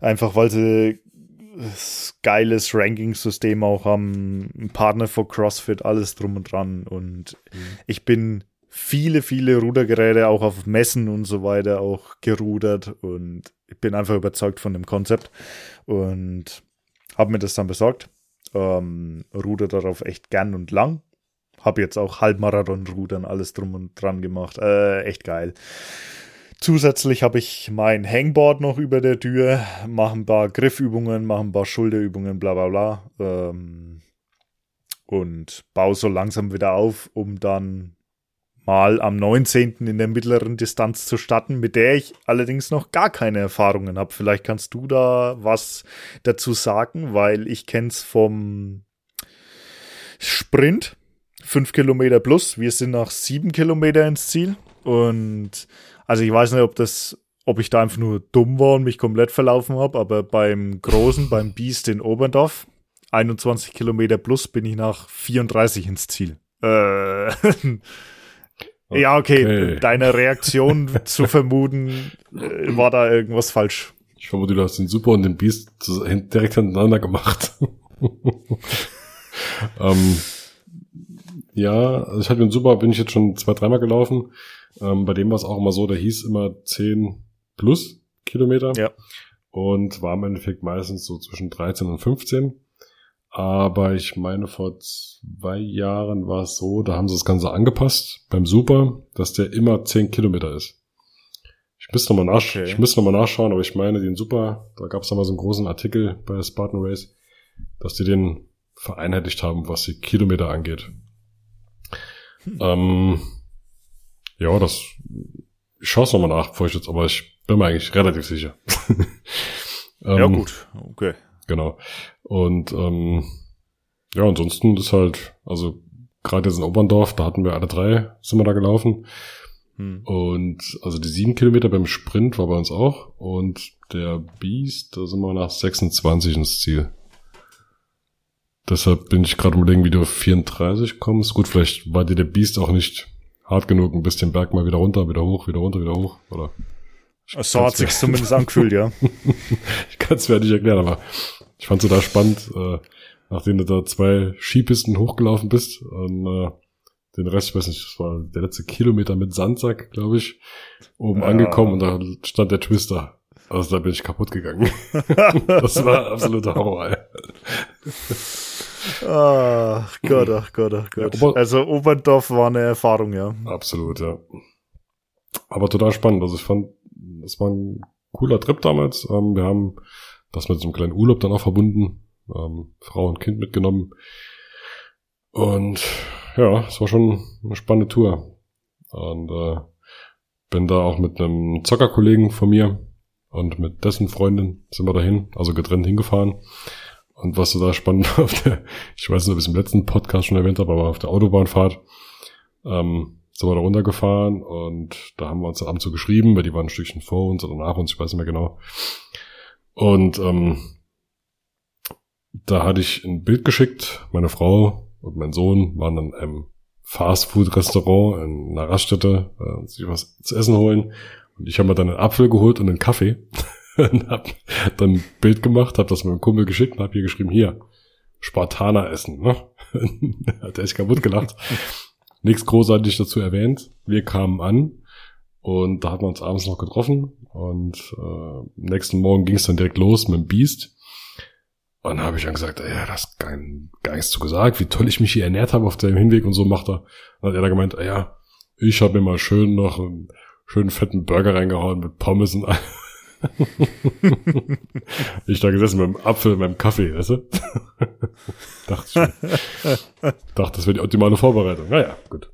[SPEAKER 1] einfach weil sie geiles Ranking-System auch haben, ein Partner für CrossFit, alles drum und dran. Und mhm. ich bin viele, viele Rudergeräte auch auf Messen und so weiter auch gerudert und ich bin einfach überzeugt von dem Konzept und habe mir das dann besorgt. Ähm, ruder darauf echt gern und lang. Hab jetzt auch Halbmarathon-Rudern, alles drum und dran gemacht. Äh, echt geil. Zusätzlich habe ich mein Hangboard noch über der Tür, mache ein paar Griffübungen, mache ein paar Schulterübungen, bla bla bla. Ähm, und baue so langsam wieder auf, um dann mal am 19. in der mittleren Distanz zu starten, mit der ich allerdings noch gar keine Erfahrungen habe. Vielleicht kannst du da was dazu sagen, weil ich kenne es vom Sprint, fünf Kilometer plus. Wir sind nach sieben Kilometer ins Ziel. Und also ich weiß nicht, ob das, ob ich da einfach nur dumm war und mich komplett verlaufen habe, aber beim Großen, beim Beast in Oberndorf, 21 Kilometer plus, bin ich nach 34 ins Ziel. Äh, Ja, okay. okay. Deine Reaktion zu vermuten, äh, war da irgendwas falsch.
[SPEAKER 2] Ich vermute, du hast den Super und den Beast direkt hintereinander gemacht. ähm, ja, also ich hatte den Super, bin ich jetzt schon zwei, dreimal gelaufen. Ähm, bei dem war es auch immer so, der hieß immer 10 plus Kilometer.
[SPEAKER 1] Ja.
[SPEAKER 2] Und war im Endeffekt meistens so zwischen 13 und 15. Aber ich meine, vor zwei Jahren war es so, da haben sie das Ganze angepasst beim Super, dass der immer zehn Kilometer ist. Ich müsste nochmal nach, okay. ich müsste noch mal nachschauen, aber ich meine, den Super, da gab es mal so einen großen Artikel bei der Spartan Race, dass die den vereinheitlicht haben, was die Kilometer angeht. Hm. Ähm, ja, das, ich schaue es nochmal nach, bevor ich jetzt, aber ich bin mir eigentlich relativ sicher.
[SPEAKER 1] ähm, ja, gut, okay.
[SPEAKER 2] Genau. Und ähm, ja, ansonsten ist halt, also gerade jetzt in Oberndorf, da hatten wir alle drei, sind wir da gelaufen. Hm. Und also die sieben Kilometer beim Sprint war bei uns auch. Und der Beast, da sind wir nach 26 ins Ziel. Deshalb bin ich gerade überlegen, wie du auf 34 kommst. Gut, vielleicht war dir der Beast auch nicht hart genug ein bisschen Berg mal wieder runter, wieder hoch, wieder runter, wieder hoch, oder?
[SPEAKER 1] So hat sich zumindest angefühlt, ja.
[SPEAKER 2] ich kann es mir nicht erklären, aber ich fand es da spannend, äh, nachdem du da zwei Skipisten hochgelaufen bist und äh, den Rest, ich weiß nicht, das war der letzte Kilometer mit Sandsack, glaube ich, oben ja. angekommen und da stand der Twister. Also da bin ich kaputt gegangen. das war absoluter Horror.
[SPEAKER 1] Ach Gott, ach Gott, ach Gott. Ja, also Oberndorf war eine Erfahrung, ja.
[SPEAKER 2] Absolut, ja. Aber total spannend. Also ich fand, es war ein cooler Trip damals. Ähm, wir haben das mit so einem kleinen Urlaub dann auch verbunden. Ähm, Frau und Kind mitgenommen. Und ja, es war schon eine spannende Tour. Und äh, bin da auch mit einem Zockerkollegen von mir und mit dessen Freundin sind wir dahin, also getrennt hingefahren. Und was so da spannend war auf der, ich weiß nicht, ob ich es im letzten Podcast schon erwähnt habe, aber auf der Autobahnfahrt ähm, sind wir da runtergefahren und da haben wir uns abends so geschrieben, weil die waren ein Stückchen vor uns oder nach uns, ich weiß nicht mehr genau. Und ähm, da hatte ich ein Bild geschickt. Meine Frau und mein Sohn waren in einem Fastfood-Restaurant in einer Raststätte, äh, sich was zu essen holen. Und ich habe mir dann einen Apfel geholt und einen Kaffee. und hab dann ein Bild gemacht, habe das meinem Kumpel geschickt und habe hier geschrieben, hier, Spartaner essen. Ne? hat er echt kaputt gelacht. Nichts großartig dazu erwähnt. Wir kamen an und da hatten wir uns abends noch getroffen und äh, nächsten Morgen ging es dann direkt los mit dem Beast. Und dann habe ich dann gesagt, ja, das ist gar, gar nichts zu gesagt, wie toll ich mich hier ernährt habe auf dem Hinweg und so macht er. Dann hat er da gemeint, ja, ich habe mir mal schön noch einen schönen fetten Burger reingehauen mit Pommes und ich da gesessen mit dem Apfel, mit dem Kaffee, weißt du? dachte schon. dachte, das wäre die optimale Vorbereitung. Naja, gut.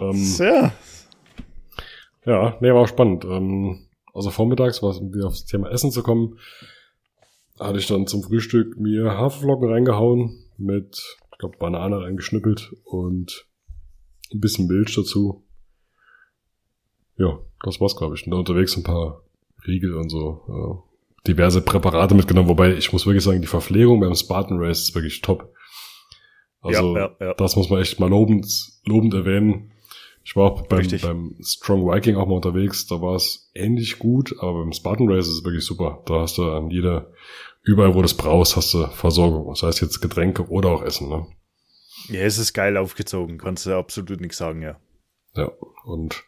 [SPEAKER 1] Ähm, ja.
[SPEAKER 2] Ja, nee, war auch spannend. Ähm, also vormittags war es, um wieder aufs Thema Essen zu kommen, hatte ich dann zum Frühstück mir Haferflocken reingehauen mit, ich glaube, Banane reingeschnippelt und ein bisschen Milch dazu. Ja, das war's, glaube ich. Und da unterwegs ein paar Riegel und so äh, diverse Präparate mitgenommen, wobei ich muss wirklich sagen, die Verpflegung beim Spartan Race ist wirklich top. Also ja, ja, ja. das muss man echt mal lobend, lobend erwähnen. Ich war auch beim, beim Strong Viking auch mal unterwegs, da war es ähnlich gut, aber beim Spartan Race ist es wirklich super. Da hast du an jeder, überall wo du es brauchst, hast du Versorgung. Das heißt jetzt Getränke oder auch Essen, ne?
[SPEAKER 1] Ja, es ist geil aufgezogen, kannst du absolut nichts sagen, ja.
[SPEAKER 2] Ja, und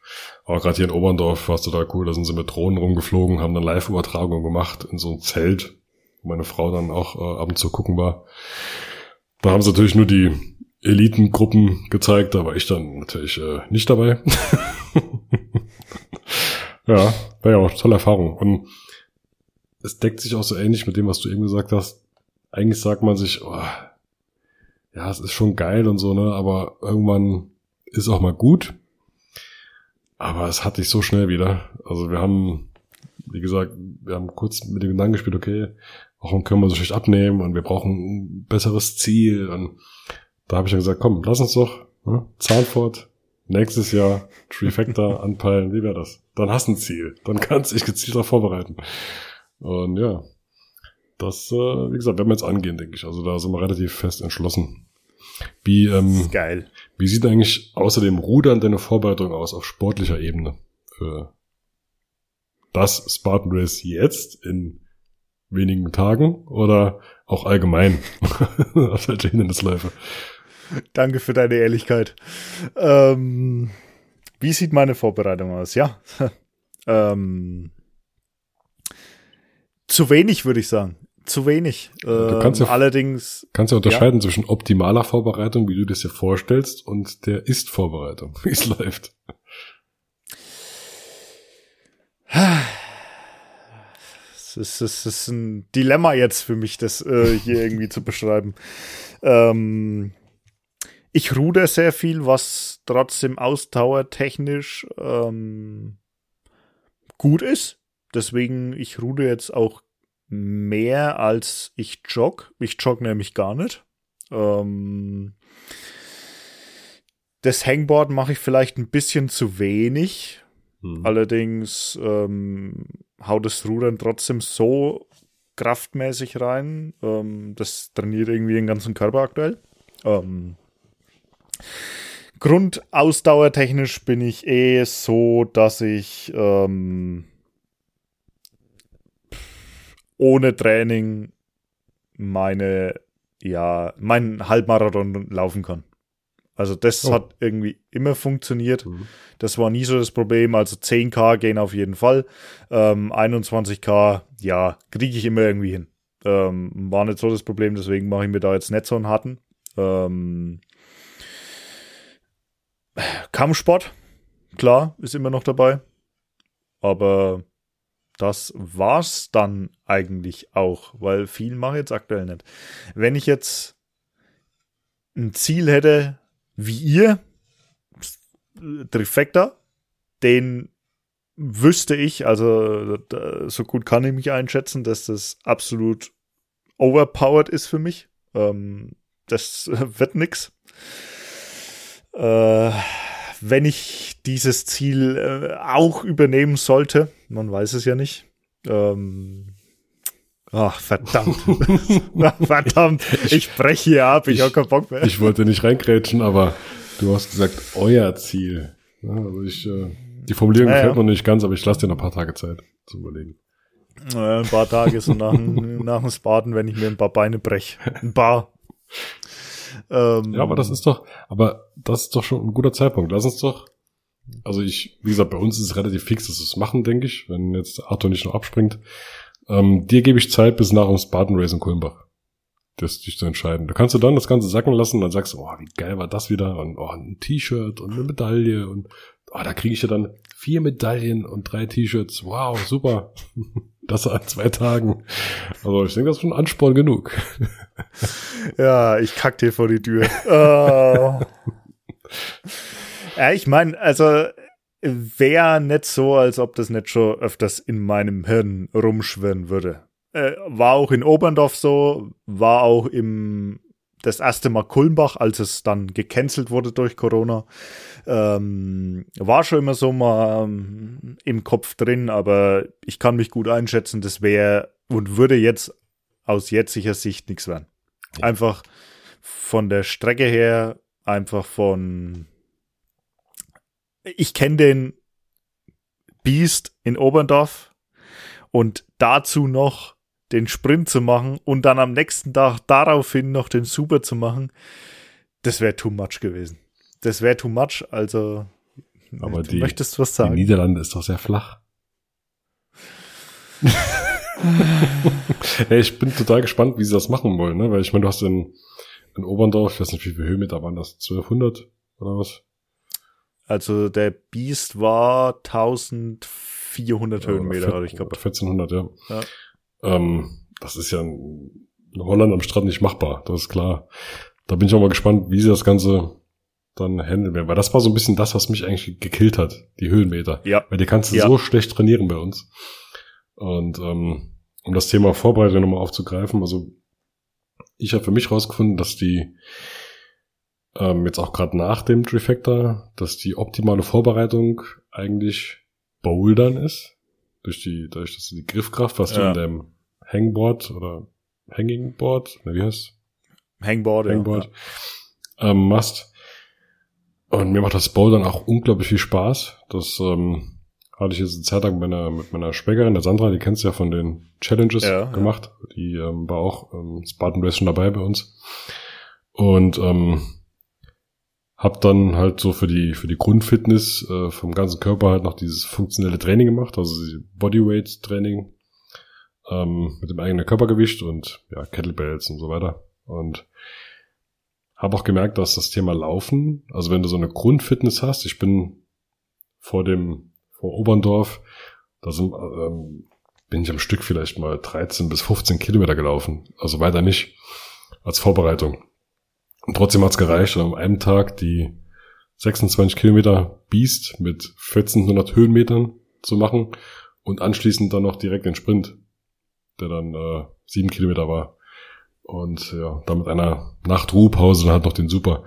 [SPEAKER 2] auch gerade hier in Oberndorf warst du da cool, da sind sie mit Drohnen rumgeflogen, haben dann Live-Übertragungen gemacht in so einem Zelt, wo meine Frau dann auch äh, ab und zu gucken war. Da haben sie natürlich nur die Elitengruppen gezeigt, da war ich dann natürlich äh, nicht dabei. ja, war ja auch eine tolle Erfahrung. Und es deckt sich auch so ähnlich mit dem, was du eben gesagt hast. Eigentlich sagt man sich, oh, ja, es ist schon geil und so, ne, aber irgendwann ist auch mal gut. Aber es hatte ich so schnell wieder. Also wir haben, wie gesagt, wir haben kurz mit dem Gedanken gespielt, okay, warum können wir so schlecht abnehmen und wir brauchen ein besseres Ziel. Und da habe ich dann gesagt, komm, lass uns doch ne, Zahnfurt nächstes Jahr Trifecta anpeilen. Wie wäre das? Dann hast du ein Ziel. Dann kannst du dich gezielt darauf vorbereiten. Und ja, das, äh, wie gesagt, werden wir jetzt angehen, denke ich. Also da sind wir relativ fest entschlossen. Wie, ähm,
[SPEAKER 1] geil.
[SPEAKER 2] Wie sieht eigentlich außer dem Rudern deine Vorbereitung aus auf sportlicher Ebene für das Spartan Race jetzt in wenigen Tagen oder auch allgemein auf der Hindernisläufe?
[SPEAKER 1] Danke für deine Ehrlichkeit. Ähm, wie sieht meine Vorbereitung aus? Ja. ähm, zu wenig, würde ich sagen. Zu wenig.
[SPEAKER 2] Du kannst ja,
[SPEAKER 1] ähm, allerdings.
[SPEAKER 2] Kannst ja unterscheiden ja. zwischen optimaler Vorbereitung, wie du das dir vorstellst, und der Ist-Vorbereitung, wie es läuft.
[SPEAKER 1] Es ist, es ist ein Dilemma jetzt für mich, das äh, hier irgendwie zu beschreiben. Ähm, ich ruder sehr viel, was trotzdem ausdauertechnisch ähm, gut ist. Deswegen, ich rude jetzt auch mehr als ich jogge. Ich jogge nämlich gar nicht. Ähm, das Hangboard mache ich vielleicht ein bisschen zu wenig. Hm. Allerdings ähm, haut das Rudern trotzdem so kraftmäßig rein. Ähm, das trainiert irgendwie den ganzen Körper aktuell. Ähm, Grundausdauertechnisch bin ich eh so, dass ich ähm, ohne Training meine, ja, meinen Halbmarathon laufen kann. Also das oh. hat irgendwie immer funktioniert. Mhm. Das war nie so das Problem. Also 10k gehen auf jeden Fall. Ähm, 21k, ja, kriege ich immer irgendwie hin. Ähm, war nicht so das Problem, deswegen mache ich mir da jetzt nicht so einen harten. Ähm, Kampfsport, klar, ist immer noch dabei. Aber das war's dann eigentlich auch, weil viel mache ich jetzt aktuell nicht. Wenn ich jetzt ein Ziel hätte, wie ihr, Trifecta, den wüsste ich, also so gut kann ich mich einschätzen, dass das absolut overpowered ist für mich. Ähm, das wird nix. Äh, wenn ich dieses Ziel äh, auch übernehmen sollte, man weiß es ja nicht. Ähm, Ach, verdammt. verdammt, ich breche hier ab, ich, ich habe keinen Bock mehr.
[SPEAKER 2] Ich wollte nicht reingrätschen, aber du hast gesagt, euer Ziel. Ja, also ich, äh, die Formulierung ja, gefällt ja. mir nicht ganz, aber ich lasse dir noch ein paar Tage Zeit zu überlegen.
[SPEAKER 1] Ja, ein paar Tage so nach, nach dem Spaten, wenn ich mir ein paar Beine breche. Ein paar.
[SPEAKER 2] Ähm, ja, aber das ist doch, aber das ist doch schon ein guter Zeitpunkt. Lass uns doch, also ich, wie gesagt, bei uns ist es relativ fix, dass wir es machen, denke ich, wenn jetzt Arthur nicht noch abspringt. Ähm, dir gebe ich Zeit bis nach dem Spartan Race in Kulmbach. Das dich zu entscheiden. Da kannst du dann das Ganze sacken lassen, dann sagst du, oh, wie geil war das wieder und oh, ein T-Shirt und eine Medaille und oh, da kriege ich ja dann vier Medaillen und drei T-Shirts. Wow, super. Das an zwei Tagen. Also ich denke, das ist schon Ansporn genug.
[SPEAKER 1] Ja, ich kack dir vor die Tür. oh. Ja, ich meine, also wäre nicht so, als ob das nicht schon öfters in meinem Hirn rumschwirren würde. Äh, war auch in Oberndorf so, war auch im das erste Mal Kulmbach, als es dann gecancelt wurde durch Corona. Ähm, war schon immer so mal ähm, im Kopf drin, aber ich kann mich gut einschätzen, das wäre und würde jetzt aus jetziger Sicht nichts werden. Ja. Einfach von der Strecke her, einfach von ich kenne den Beast in Oberndorf und dazu noch den Sprint zu machen und dann am nächsten Tag daraufhin noch den Super zu machen, das wäre too much gewesen. Das wäre too much, also
[SPEAKER 2] aber du die, möchtest was sagen. Die Niederlande ist doch sehr flach. hey, ich bin total gespannt, wie sie das machen wollen, ne? Weil ich meine, du hast in, in Oberndorf, ich weiß nicht, wie viele Höhenmeter waren das? 1200 oder was?
[SPEAKER 1] Also der Beast war 1400 ja, Höhenmeter, ich glaube.
[SPEAKER 2] 1400, ja. ja. Ähm, das ist ja in Holland am Strand nicht machbar, das ist klar. Da bin ich auch mal gespannt, wie sie das Ganze dann handeln wir. Weil das war so ein bisschen das, was mich eigentlich gekillt hat, die Höhenmeter.
[SPEAKER 1] Ja.
[SPEAKER 2] Weil die kannst du
[SPEAKER 1] Ja.
[SPEAKER 2] so schlecht trainieren bei uns. Und ähm, um das Thema Vorbereitung nochmal aufzugreifen, also ich habe für mich rausgefunden, dass die ähm, jetzt auch gerade nach dem Trifecta, dass die optimale Vorbereitung eigentlich Bouldern ist. Durch die, dadurch, dass du die Griffkraft, was du
[SPEAKER 1] Ja.
[SPEAKER 2] in dem Hangboard oder Hangingboard, na, wie heißt
[SPEAKER 1] Hangboard, ja.
[SPEAKER 2] Hangboard ähm, machst. Und mir macht das Bouldern auch unglaublich viel Spaß. Das ähm, hatte ich jetzt eine Zeit lang mit meiner, mit meiner Schwägerin, der Sandra, die kennst du ja von den Challenges
[SPEAKER 1] Ja, ja.
[SPEAKER 2] gemacht. Die ähm, war auch ähm, Spartan Race schon dabei bei uns. Und ähm, hab dann halt so für die für die Grundfitness äh, vom ganzen Körper halt noch dieses funktionelle Training gemacht, also Bodyweight Training ähm, mit dem eigenen Körpergewicht und ja Kettlebells und so weiter. Und habe auch gemerkt, dass das Thema Laufen, also wenn du so eine Grundfitness hast, ich bin vor dem vor Oberndorf, da sind, ähm, bin ich am Stück vielleicht mal 13 bis 15 Kilometer gelaufen, also weiter nicht als Vorbereitung. Und trotzdem hat's gereicht, an einem Tag die 26 Kilometer Beast mit 1400 Höhenmetern zu machen und anschließend dann noch direkt den Sprint, der dann äh, sieben Kilometer war. Und ja, dann mit einer Nachtruhepause dann halt noch den Super.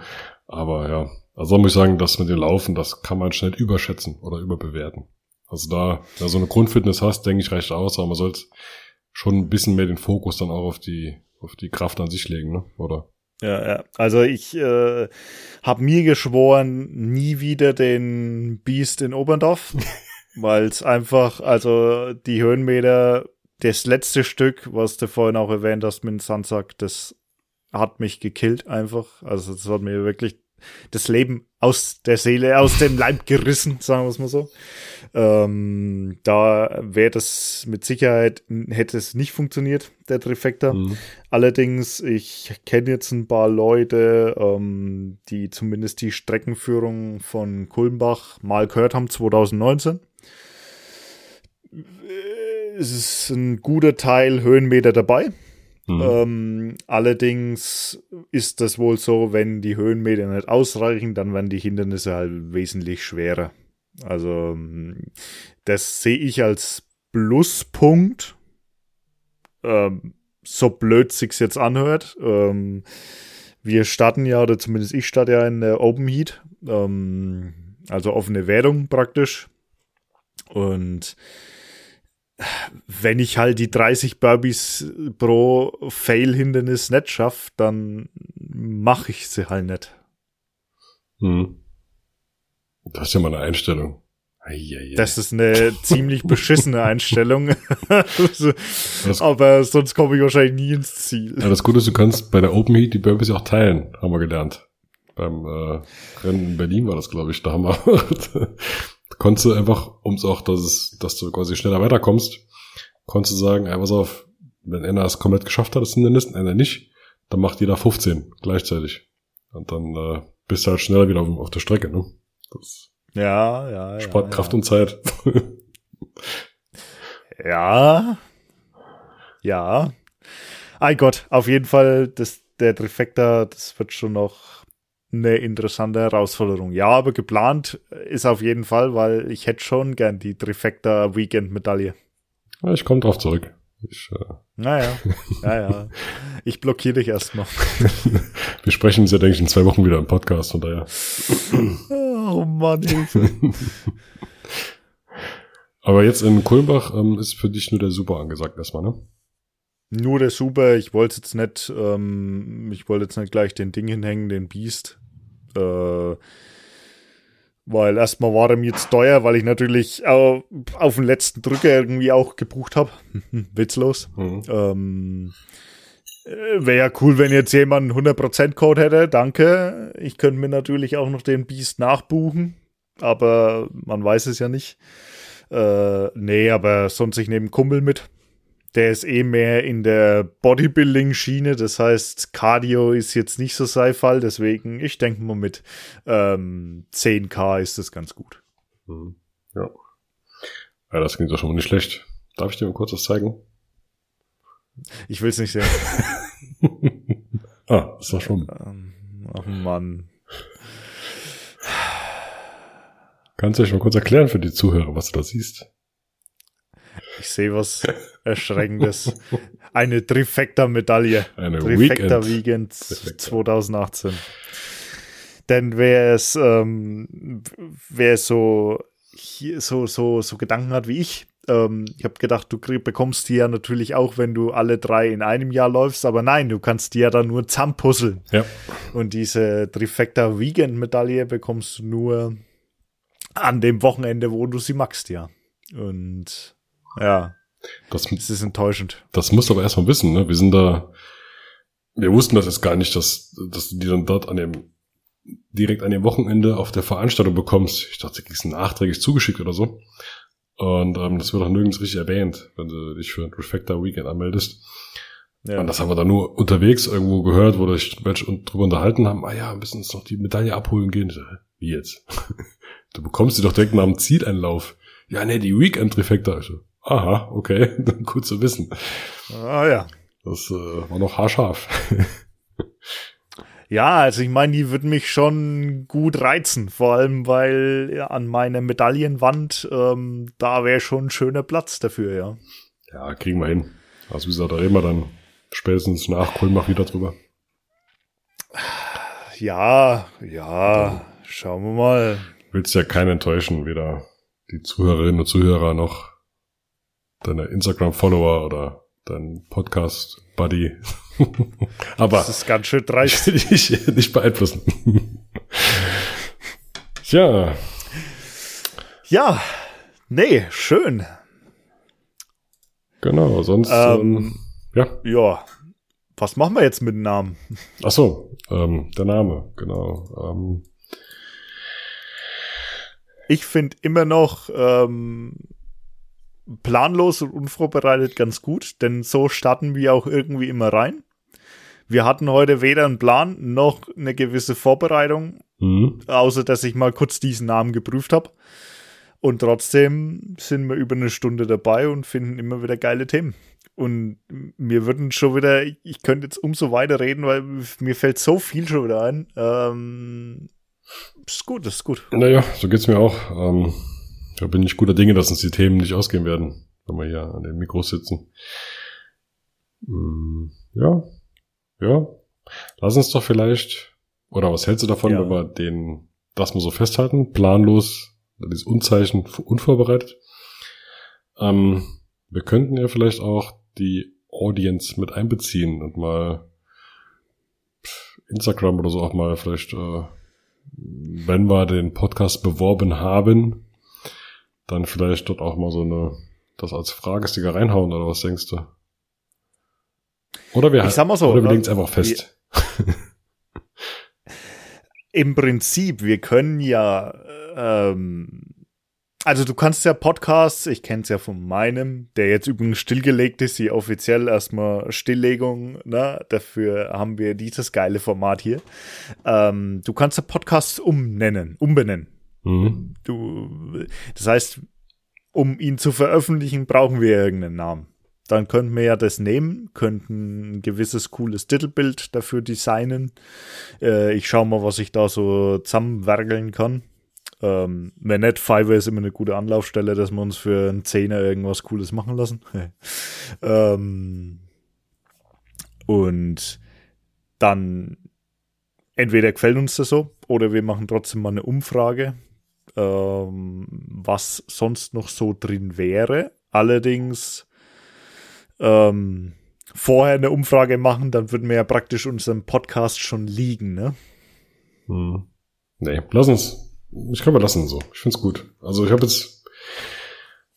[SPEAKER 2] Aber ja, also muss ich sagen, das mit dem Laufen, das kann man schnell überschätzen oder überbewerten. Also da, wenn du so eine Grundfitness hast, denke ich, reicht aus, aber man sollte schon ein bisschen mehr den Fokus dann auch auf die, auf die Kraft an sich legen, ne? Oder?
[SPEAKER 1] Ja, ja. Also ich äh, habe mir geschworen, nie wieder den Beast in Oberndorf, weil es einfach, also die Höhenmeter, das letzte Stück, was du vorhin auch erwähnt hast mit dem Sandsack, das hat mich gekillt einfach. Also das hat mir wirklich das Leben aus der Seele, aus dem Leib gerissen, sagen wir es mal so. Ähm, da wäre das mit Sicherheit, hätte es nicht funktioniert, der Trifecta.
[SPEAKER 2] Mhm.
[SPEAKER 1] Allerdings, ich kenne jetzt ein paar Leute, ähm, die zumindest die Streckenführung von Kulmbach mal gehört haben, 2019. Es ist ein guter Teil Höhenmeter dabei.
[SPEAKER 2] Mhm.
[SPEAKER 1] Ähm, allerdings ist das wohl so, wenn die Höhenmeter nicht ausreichen, dann werden die Hindernisse halt wesentlich schwerer. Also ähm, das sehe ich als Pluspunkt. Ähm, so blöd sich's jetzt anhört. Ähm, wir starten ja, oder zumindest ich starte ja in der Open Heat, ähm, also offene Wertung praktisch. Und wenn ich halt die 30 Burpees pro Fail-Hindernis nicht schaffe, dann mache ich sie halt nicht.
[SPEAKER 2] Mhm. Das ist ja mal eine Einstellung. Eieiei.
[SPEAKER 1] Das ist eine ziemlich beschissene Einstellung.
[SPEAKER 2] Das-
[SPEAKER 1] Aber sonst komme ich wahrscheinlich nie ins Ziel.
[SPEAKER 2] Ja, das Gute ist, du kannst bei der Open Heat die Burpees auch teilen, haben wir gelernt. Beim äh, Rennen in Berlin war das, glaube ich. Da haben wir, konntest du einfach, um es auch, dass es, dass du quasi schneller weiterkommst, konntest du sagen, ey, pass auf, wenn einer es komplett geschafft hat, das Hindernis, und einer nicht, dann macht jeder 15 gleichzeitig. Und dann äh, bist du halt schneller wieder auf, auf der Strecke, ne? Das
[SPEAKER 1] Ja, ja,
[SPEAKER 2] spart
[SPEAKER 1] ja,
[SPEAKER 2] Kraft
[SPEAKER 1] ja.
[SPEAKER 2] und Zeit.
[SPEAKER 1] Ja. Ja. Ein Gott, auf jeden Fall, das, der Trifecta, das wird schon noch eine interessante Herausforderung. Ja, aber geplant ist auf jeden Fall, weil ich hätte schon gern die Trifecta Weekend Medaille.
[SPEAKER 2] ich komme drauf zurück. Ich, äh,
[SPEAKER 1] Naja, ja, ja. Ich blockiere dich erstmal.
[SPEAKER 2] wir sprechen uns ja, denke ich, in zwei Wochen wieder im Podcast, von daher.
[SPEAKER 1] Oh Mann, Hilfe.
[SPEAKER 2] Aber jetzt in Kulmbach ähm, ist für dich nur der Super angesagt erstmal, ne?
[SPEAKER 1] Nur der Super, ich wollte jetzt nicht, ähm, ich wollte jetzt nicht gleich den Ding hinhängen, den Beast. Äh, weil erstmal war er mir jetzt teuer, weil ich natürlich au- auf den letzten Drücker irgendwie auch gebucht habe. Witzlos.
[SPEAKER 2] Mhm.
[SPEAKER 1] Ähm, Wäre ja cool, wenn jetzt jemand einen 100% Code hätte. Danke. Ich könnte mir natürlich auch noch den Beast nachbuchen. Aber man weiß es ja nicht. Äh, nee, aber sonst ich nehme Kumpel mit. Der ist eh mehr in der Bodybuilding-Schiene. Das heißt, Cardio ist jetzt nicht so sein Fall. Deswegen, ich denke mal mit ähm, 10k ist das ganz gut.
[SPEAKER 2] Mhm. Ja. Ja, das klingt doch schon mal nicht schlecht. Darf ich dir mal kurz was zeigen?
[SPEAKER 1] Ich will es nicht sehen.
[SPEAKER 2] ah, das war schon.
[SPEAKER 1] Ähm, Ach Mann.
[SPEAKER 2] Kannst du euch mal kurz erklären für die Zuhörer, was du da siehst?
[SPEAKER 1] Ich sehe was Erschreckendes. Eine Trifecta-Medaille.
[SPEAKER 2] Eine
[SPEAKER 1] Trifecta
[SPEAKER 2] Weekend.
[SPEAKER 1] Weekend
[SPEAKER 2] Trifecta.
[SPEAKER 1] 2018. Denn wer es, ähm, wer es so, hier so, so, so Gedanken hat wie ich, ähm, ich habe gedacht, du krieg, bekommst die ja natürlich auch, wenn du alle drei in einem Jahr läufst, aber nein, du kannst die ja dann nur zusammenpuzzeln.
[SPEAKER 2] Ja.
[SPEAKER 1] Und diese Trifecta Weekend Medaille bekommst du nur an dem Wochenende, wo du sie magst, ja. Und ja,
[SPEAKER 2] Das,
[SPEAKER 1] es ist enttäuschend.
[SPEAKER 2] das musst du aber erstmal wissen, ne? Wir sind da, wir wussten das jetzt gar nicht, dass, dass du die dann dort an dem, direkt an dem Wochenende auf der Veranstaltung bekommst. Ich dachte, du kriegst nachträglich zugeschickt oder so. Und ähm, das wird auch nirgends richtig erwähnt, wenn du dich für ein Refactor Weekend anmeldest.
[SPEAKER 1] Ja.
[SPEAKER 2] Und das haben wir dann nur unterwegs irgendwo gehört, wo sich welche drüber unterhalten haben. Ah ja, wir müssen uns noch die Medaille abholen gehen. Hä, Wie jetzt? du bekommst sie doch direkt nach dem Zieleinlauf. Ja, nee, die Weekend Refactor. Ich so, aha, okay, gut zu wissen.
[SPEAKER 1] Ah ja.
[SPEAKER 2] Das äh, war noch haarscharf.
[SPEAKER 1] Ja, also ich meine, die würden mich schon gut reizen, vor allem weil ja, an meiner Medaillenwand, ähm, da wäre schon ein schöner Platz dafür, ja.
[SPEAKER 2] ja, kriegen wir hin. Also wie gesagt, da reden wir dann spätestens nach Kulmach wieder drüber.
[SPEAKER 1] Ja, ja, schauen wir mal.
[SPEAKER 2] Willst ja keinen enttäuschen, weder die Zuhörerinnen und Zuhörer noch deine Instagram-Follower oder dein Podcast-Buddy. Aber
[SPEAKER 1] Das ist ganz schön dreist.
[SPEAKER 2] nicht, nicht beeinflussen. ja,
[SPEAKER 1] Ja, nee, schön.
[SPEAKER 2] genau, sonst,
[SPEAKER 1] Ähm,
[SPEAKER 2] ähm, ja.
[SPEAKER 1] Ja, was machen wir jetzt mit dem Namen?
[SPEAKER 2] Ach so, ähm, der Name, genau. Ähm,
[SPEAKER 1] Ich finde immer noch ähm, planlos und unvorbereitet ganz gut, denn so starten wir auch irgendwie immer rein. Wir hatten heute weder einen Plan noch eine gewisse Vorbereitung,
[SPEAKER 2] mhm.
[SPEAKER 1] außer dass ich mal kurz diesen Namen geprüft habe. Und trotzdem sind wir über eine Stunde dabei und finden immer wieder geile Themen. Und mir würden schon wieder, ich könnte jetzt umso weiter reden, weil mir fällt so viel schon wieder ein. Ähm, ist gut, ist gut.
[SPEAKER 2] Naja, so geht's mir auch. Ähm, da bin ich guter Dinge, dass uns die Themen nicht ausgehen werden, wenn wir hier an den Mikros sitzen. Mm, ja, ja. Lass uns doch vielleicht, oder was hältst du davon,
[SPEAKER 1] Ja.
[SPEAKER 2] wenn wir den, das mal so festhalten, planlos, dieses Unzeichen unvorbereitet. Ähm, wir könnten ja vielleicht auch die Audience mit einbeziehen und mal Instagram oder so auch mal vielleicht, äh, wenn wir den Podcast beworben haben, dann vielleicht dort auch mal so eine, das als Fragesticker reinhauen oder was denkst du? Oder wir,
[SPEAKER 1] Ich sag mal so,
[SPEAKER 2] oder wir
[SPEAKER 1] ne?
[SPEAKER 2] legen es einfach fest.
[SPEAKER 1] Im Prinzip, wir können ja, ähm, also du kannst ja Podcasts, ich kenne es ja von meinem, der jetzt übrigens stillgelegt ist, hier offiziell erstmal Stilllegung, ne? Dafür haben wir dieses geile Format hier. Ähm, du kannst ja Podcasts umnennen, umbenennen.
[SPEAKER 2] Mhm.
[SPEAKER 1] Du, das heißt, um ihn zu veröffentlichen, brauchen wir irgendeinen Namen. Dann könnten wir ja das nehmen, könnten ein gewisses cooles Titelbild dafür designen. Äh, ich schaue mal, was ich da so zusammenwerkeln kann. Ähm, wenn nicht, Fiverr ist immer eine gute Anlaufstelle, dass wir uns für einen Zehner irgendwas Cooles machen lassen. ähm, und dann entweder gefällt uns das so oder wir machen trotzdem mal eine Umfrage, ähm, was sonst noch so drin wäre. Allerdings ähm, vorher eine Umfrage machen, dann würden wir ja praktisch unseren Podcast schon liegen, ne?
[SPEAKER 2] Mhm. Nee, lass uns. Ich glaube, wir lassen so. Ich find's gut. Also ich habe jetzt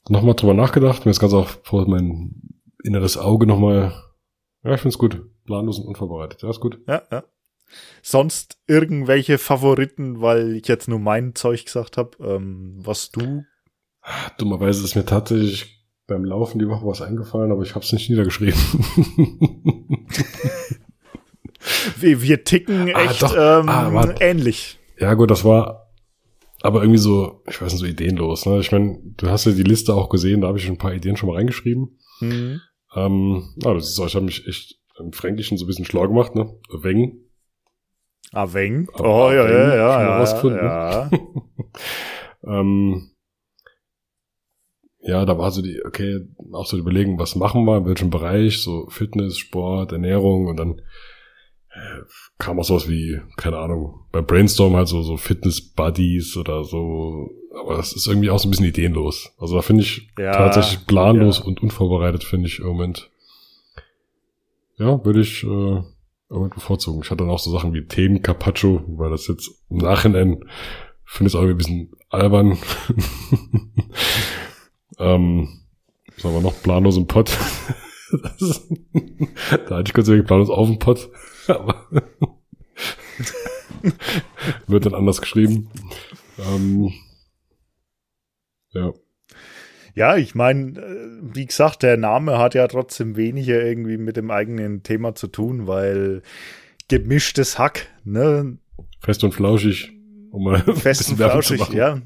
[SPEAKER 2] nochmal drüber nachgedacht. Mir ist ganz auch vor mein inneres Auge nochmal. Ja, ich find's gut. Planlos und unvorbereitet. Ja, ist gut.
[SPEAKER 1] Ja, ja. Sonst irgendwelche Favoriten, weil ich jetzt nur mein Zeug gesagt habe, ähm, was du.
[SPEAKER 2] Dummerweise ist mir tatsächlich beim Laufen die Woche was eingefallen, aber ich habe es nicht niedergeschrieben.
[SPEAKER 1] Wir, wir ticken
[SPEAKER 2] Ah,
[SPEAKER 1] echt
[SPEAKER 2] doch.
[SPEAKER 1] ähm,
[SPEAKER 2] Ah,
[SPEAKER 1] ähnlich.
[SPEAKER 2] ja gut, das war aber irgendwie so, ich weiß nicht, so ideenlos. Ne? Ich meine, du hast ja die Liste auch gesehen, da habe ich schon ein paar Ideen schon mal reingeschrieben.
[SPEAKER 1] Mhm.
[SPEAKER 2] Ähm, ah, du siehst auch, ich habe mich echt im Fränkischen so ein bisschen schlau gemacht, ne? Weng.
[SPEAKER 1] Aveng.
[SPEAKER 2] Aber
[SPEAKER 1] Oh, ja,
[SPEAKER 2] Aveng,
[SPEAKER 1] ja, ja, ja,
[SPEAKER 2] gefunden, ne?
[SPEAKER 1] ja.
[SPEAKER 2] Ähm, ja, da war so die, okay, auch so überlegen, was machen wir, in welchem Bereich, so Fitness, Sport, Ernährung und dann äh, kam auch sowas wie, keine Ahnung, bei Brainstorm halt so, so Fitness-Buddies oder so, aber das ist irgendwie auch so ein bisschen ideenlos. Also da finde ich ja, tatsächlich planlos ja. und unvorbereitet, finde ich im Moment. Ja, würde ich äh, irgendwie bevorzugen. Ich hatte dann auch so Sachen wie Themen Carpaccio, weil das jetzt im Nachhinein finde ich es irgendwie ein bisschen albern. ähm, sagen wir noch planlos im Pott. da hatte ich kurz wirklich planlos auf dem Pott. Wird dann anders geschrieben. Ähm, ja.
[SPEAKER 1] Ja, ich meine, äh, wie gesagt, der Name hat ja trotzdem weniger irgendwie mit dem eigenen Thema zu tun, weil gemischtes Hack, ne?
[SPEAKER 2] Fest und flauschig,
[SPEAKER 1] um mal fest und flauschig, ja.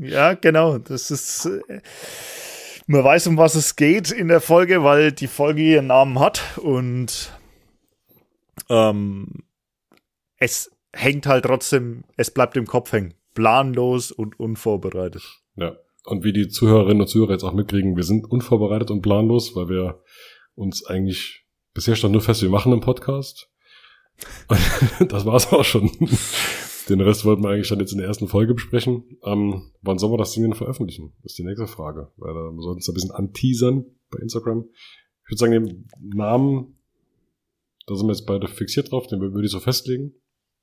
[SPEAKER 1] Ja, genau. Das ist, äh, man weiß, um was es geht in der Folge, weil die Folge ihren Namen hat und ähm, es hängt halt trotzdem, es bleibt im Kopf hängen. Planlos und unvorbereitet.
[SPEAKER 2] Ja und wie die Zuhörerinnen und Zuhörer jetzt auch mitkriegen, wir sind unvorbereitet und planlos, weil wir uns eigentlich, bisher stand nur fest, wir machen einen Podcast. das war's auch schon. Den Rest wollten wir eigentlich dann jetzt in der ersten Folge besprechen. Ähm, wann sollen wir das Ding denn veröffentlichen? Das ist die nächste Frage. Weil da, wir sollten uns ein bisschen anteasern bei Instagram. Ich würde sagen, den Namen, da sind wir jetzt beide fixiert drauf, den würde ich so festlegen.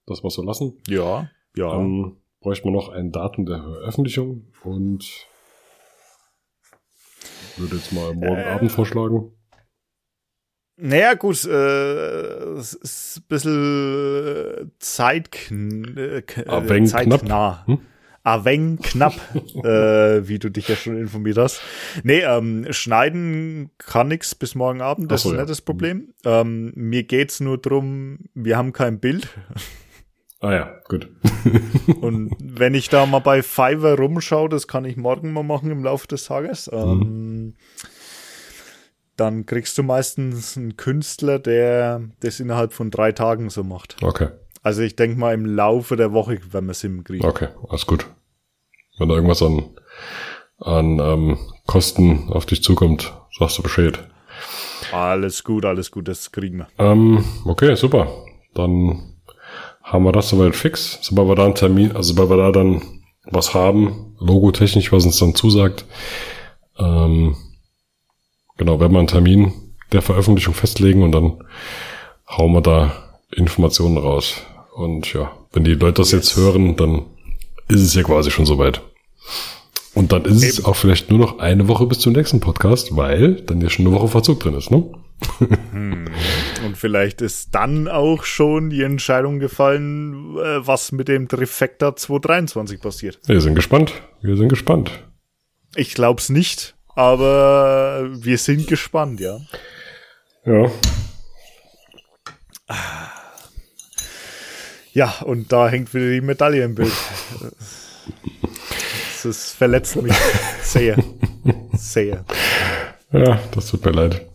[SPEAKER 2] Das wir so lassen.
[SPEAKER 1] Ja, ja.
[SPEAKER 2] Ähm, bräuchte man noch ein Datum der Veröffentlichung und würde jetzt mal morgen äh, Abend vorschlagen.
[SPEAKER 1] Naja, gut, äh, es ist ein bisschen Zeit, äh,
[SPEAKER 2] äh
[SPEAKER 1] zeitnah. Hm? Aveng knapp, äh, wie du dich ja schon informiert hast. Nee, ähm, schneiden kann nix bis morgen Abend, das so, ist nicht ja. das Problem. Ähm, mir geht's nur drum, wir haben kein Bild.
[SPEAKER 2] Ah ja, gut.
[SPEAKER 1] und wenn ich da mal bei Fiverr rumschaue, das kann ich morgen mal machen im Laufe des Tages, mhm. ähm, dann kriegst du meistens einen Künstler, der das innerhalb von drei Tagen so macht.
[SPEAKER 2] Okay.
[SPEAKER 1] Also ich denke mal im Laufe der Woche, wenn wir es hinkriegen.
[SPEAKER 2] Okay, alles gut. Wenn da irgendwas an, an ähm, Kosten auf dich zukommt, sagst du Bescheid.
[SPEAKER 1] Alles gut, alles gut, das kriegen wir.
[SPEAKER 2] Ähm, okay, super. Dann haben wir das soweit fix. Sobald wir da einen Termin, also sobald wir da dann was haben, logotechnisch, was uns dann zusagt, ähm, genau, werden wir einen Termin der Veröffentlichung festlegen und dann hauen wir da Informationen raus. Und ja, wenn die Leute das jetzt hören, dann ist es ja quasi schon soweit. Und dann ist Eben. es auch vielleicht nur noch eine Woche bis zum nächsten Podcast, weil dann ja schon eine Woche Verzug drin ist, ne?
[SPEAKER 1] Hm. Und vielleicht ist dann auch schon die Entscheidung gefallen, äh, was mit dem Trifecta 223 passiert.
[SPEAKER 2] Wir sind gespannt. Wir sind gespannt.
[SPEAKER 1] Ich glaub's nicht, aber wir sind gespannt, ja.
[SPEAKER 2] Ja.
[SPEAKER 1] Ja, und da hängt wieder die Medaille im Bild. Das verletzt mich sehr. Sehr.
[SPEAKER 2] Ja, das tut mir leid.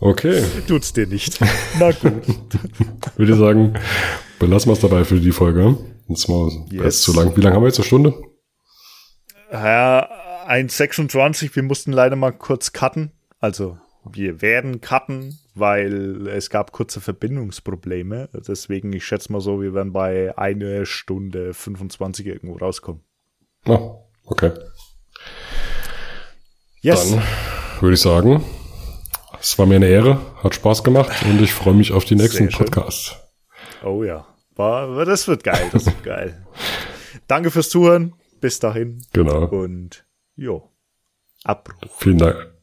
[SPEAKER 2] Okay.
[SPEAKER 1] Tut's dir nicht. Na gut.
[SPEAKER 2] Würde ich sagen, belassen wir es dabei für die Folge. Jetzt mal yes. zu lang. Wie lange haben wir jetzt? Eine Stunde?
[SPEAKER 1] Ja, 1,26. Wir mussten leider mal kurz cutten. Also, wir werden cutten, weil es gab kurze Verbindungsprobleme. Deswegen, ich schätze mal so, wir werden bei einer Stunde 25 irgendwo rauskommen.
[SPEAKER 2] Ah, okay. Yes. Dann würde ich sagen, es war mir eine Ehre, hat Spaß gemacht und ich freue mich auf die nächsten Podcasts.
[SPEAKER 1] Oh ja, war, das wird geil, das wird geil. Danke fürs Zuhören, bis dahin.
[SPEAKER 2] Genau.
[SPEAKER 1] Und jo, Abruf.
[SPEAKER 2] Vielen Dank.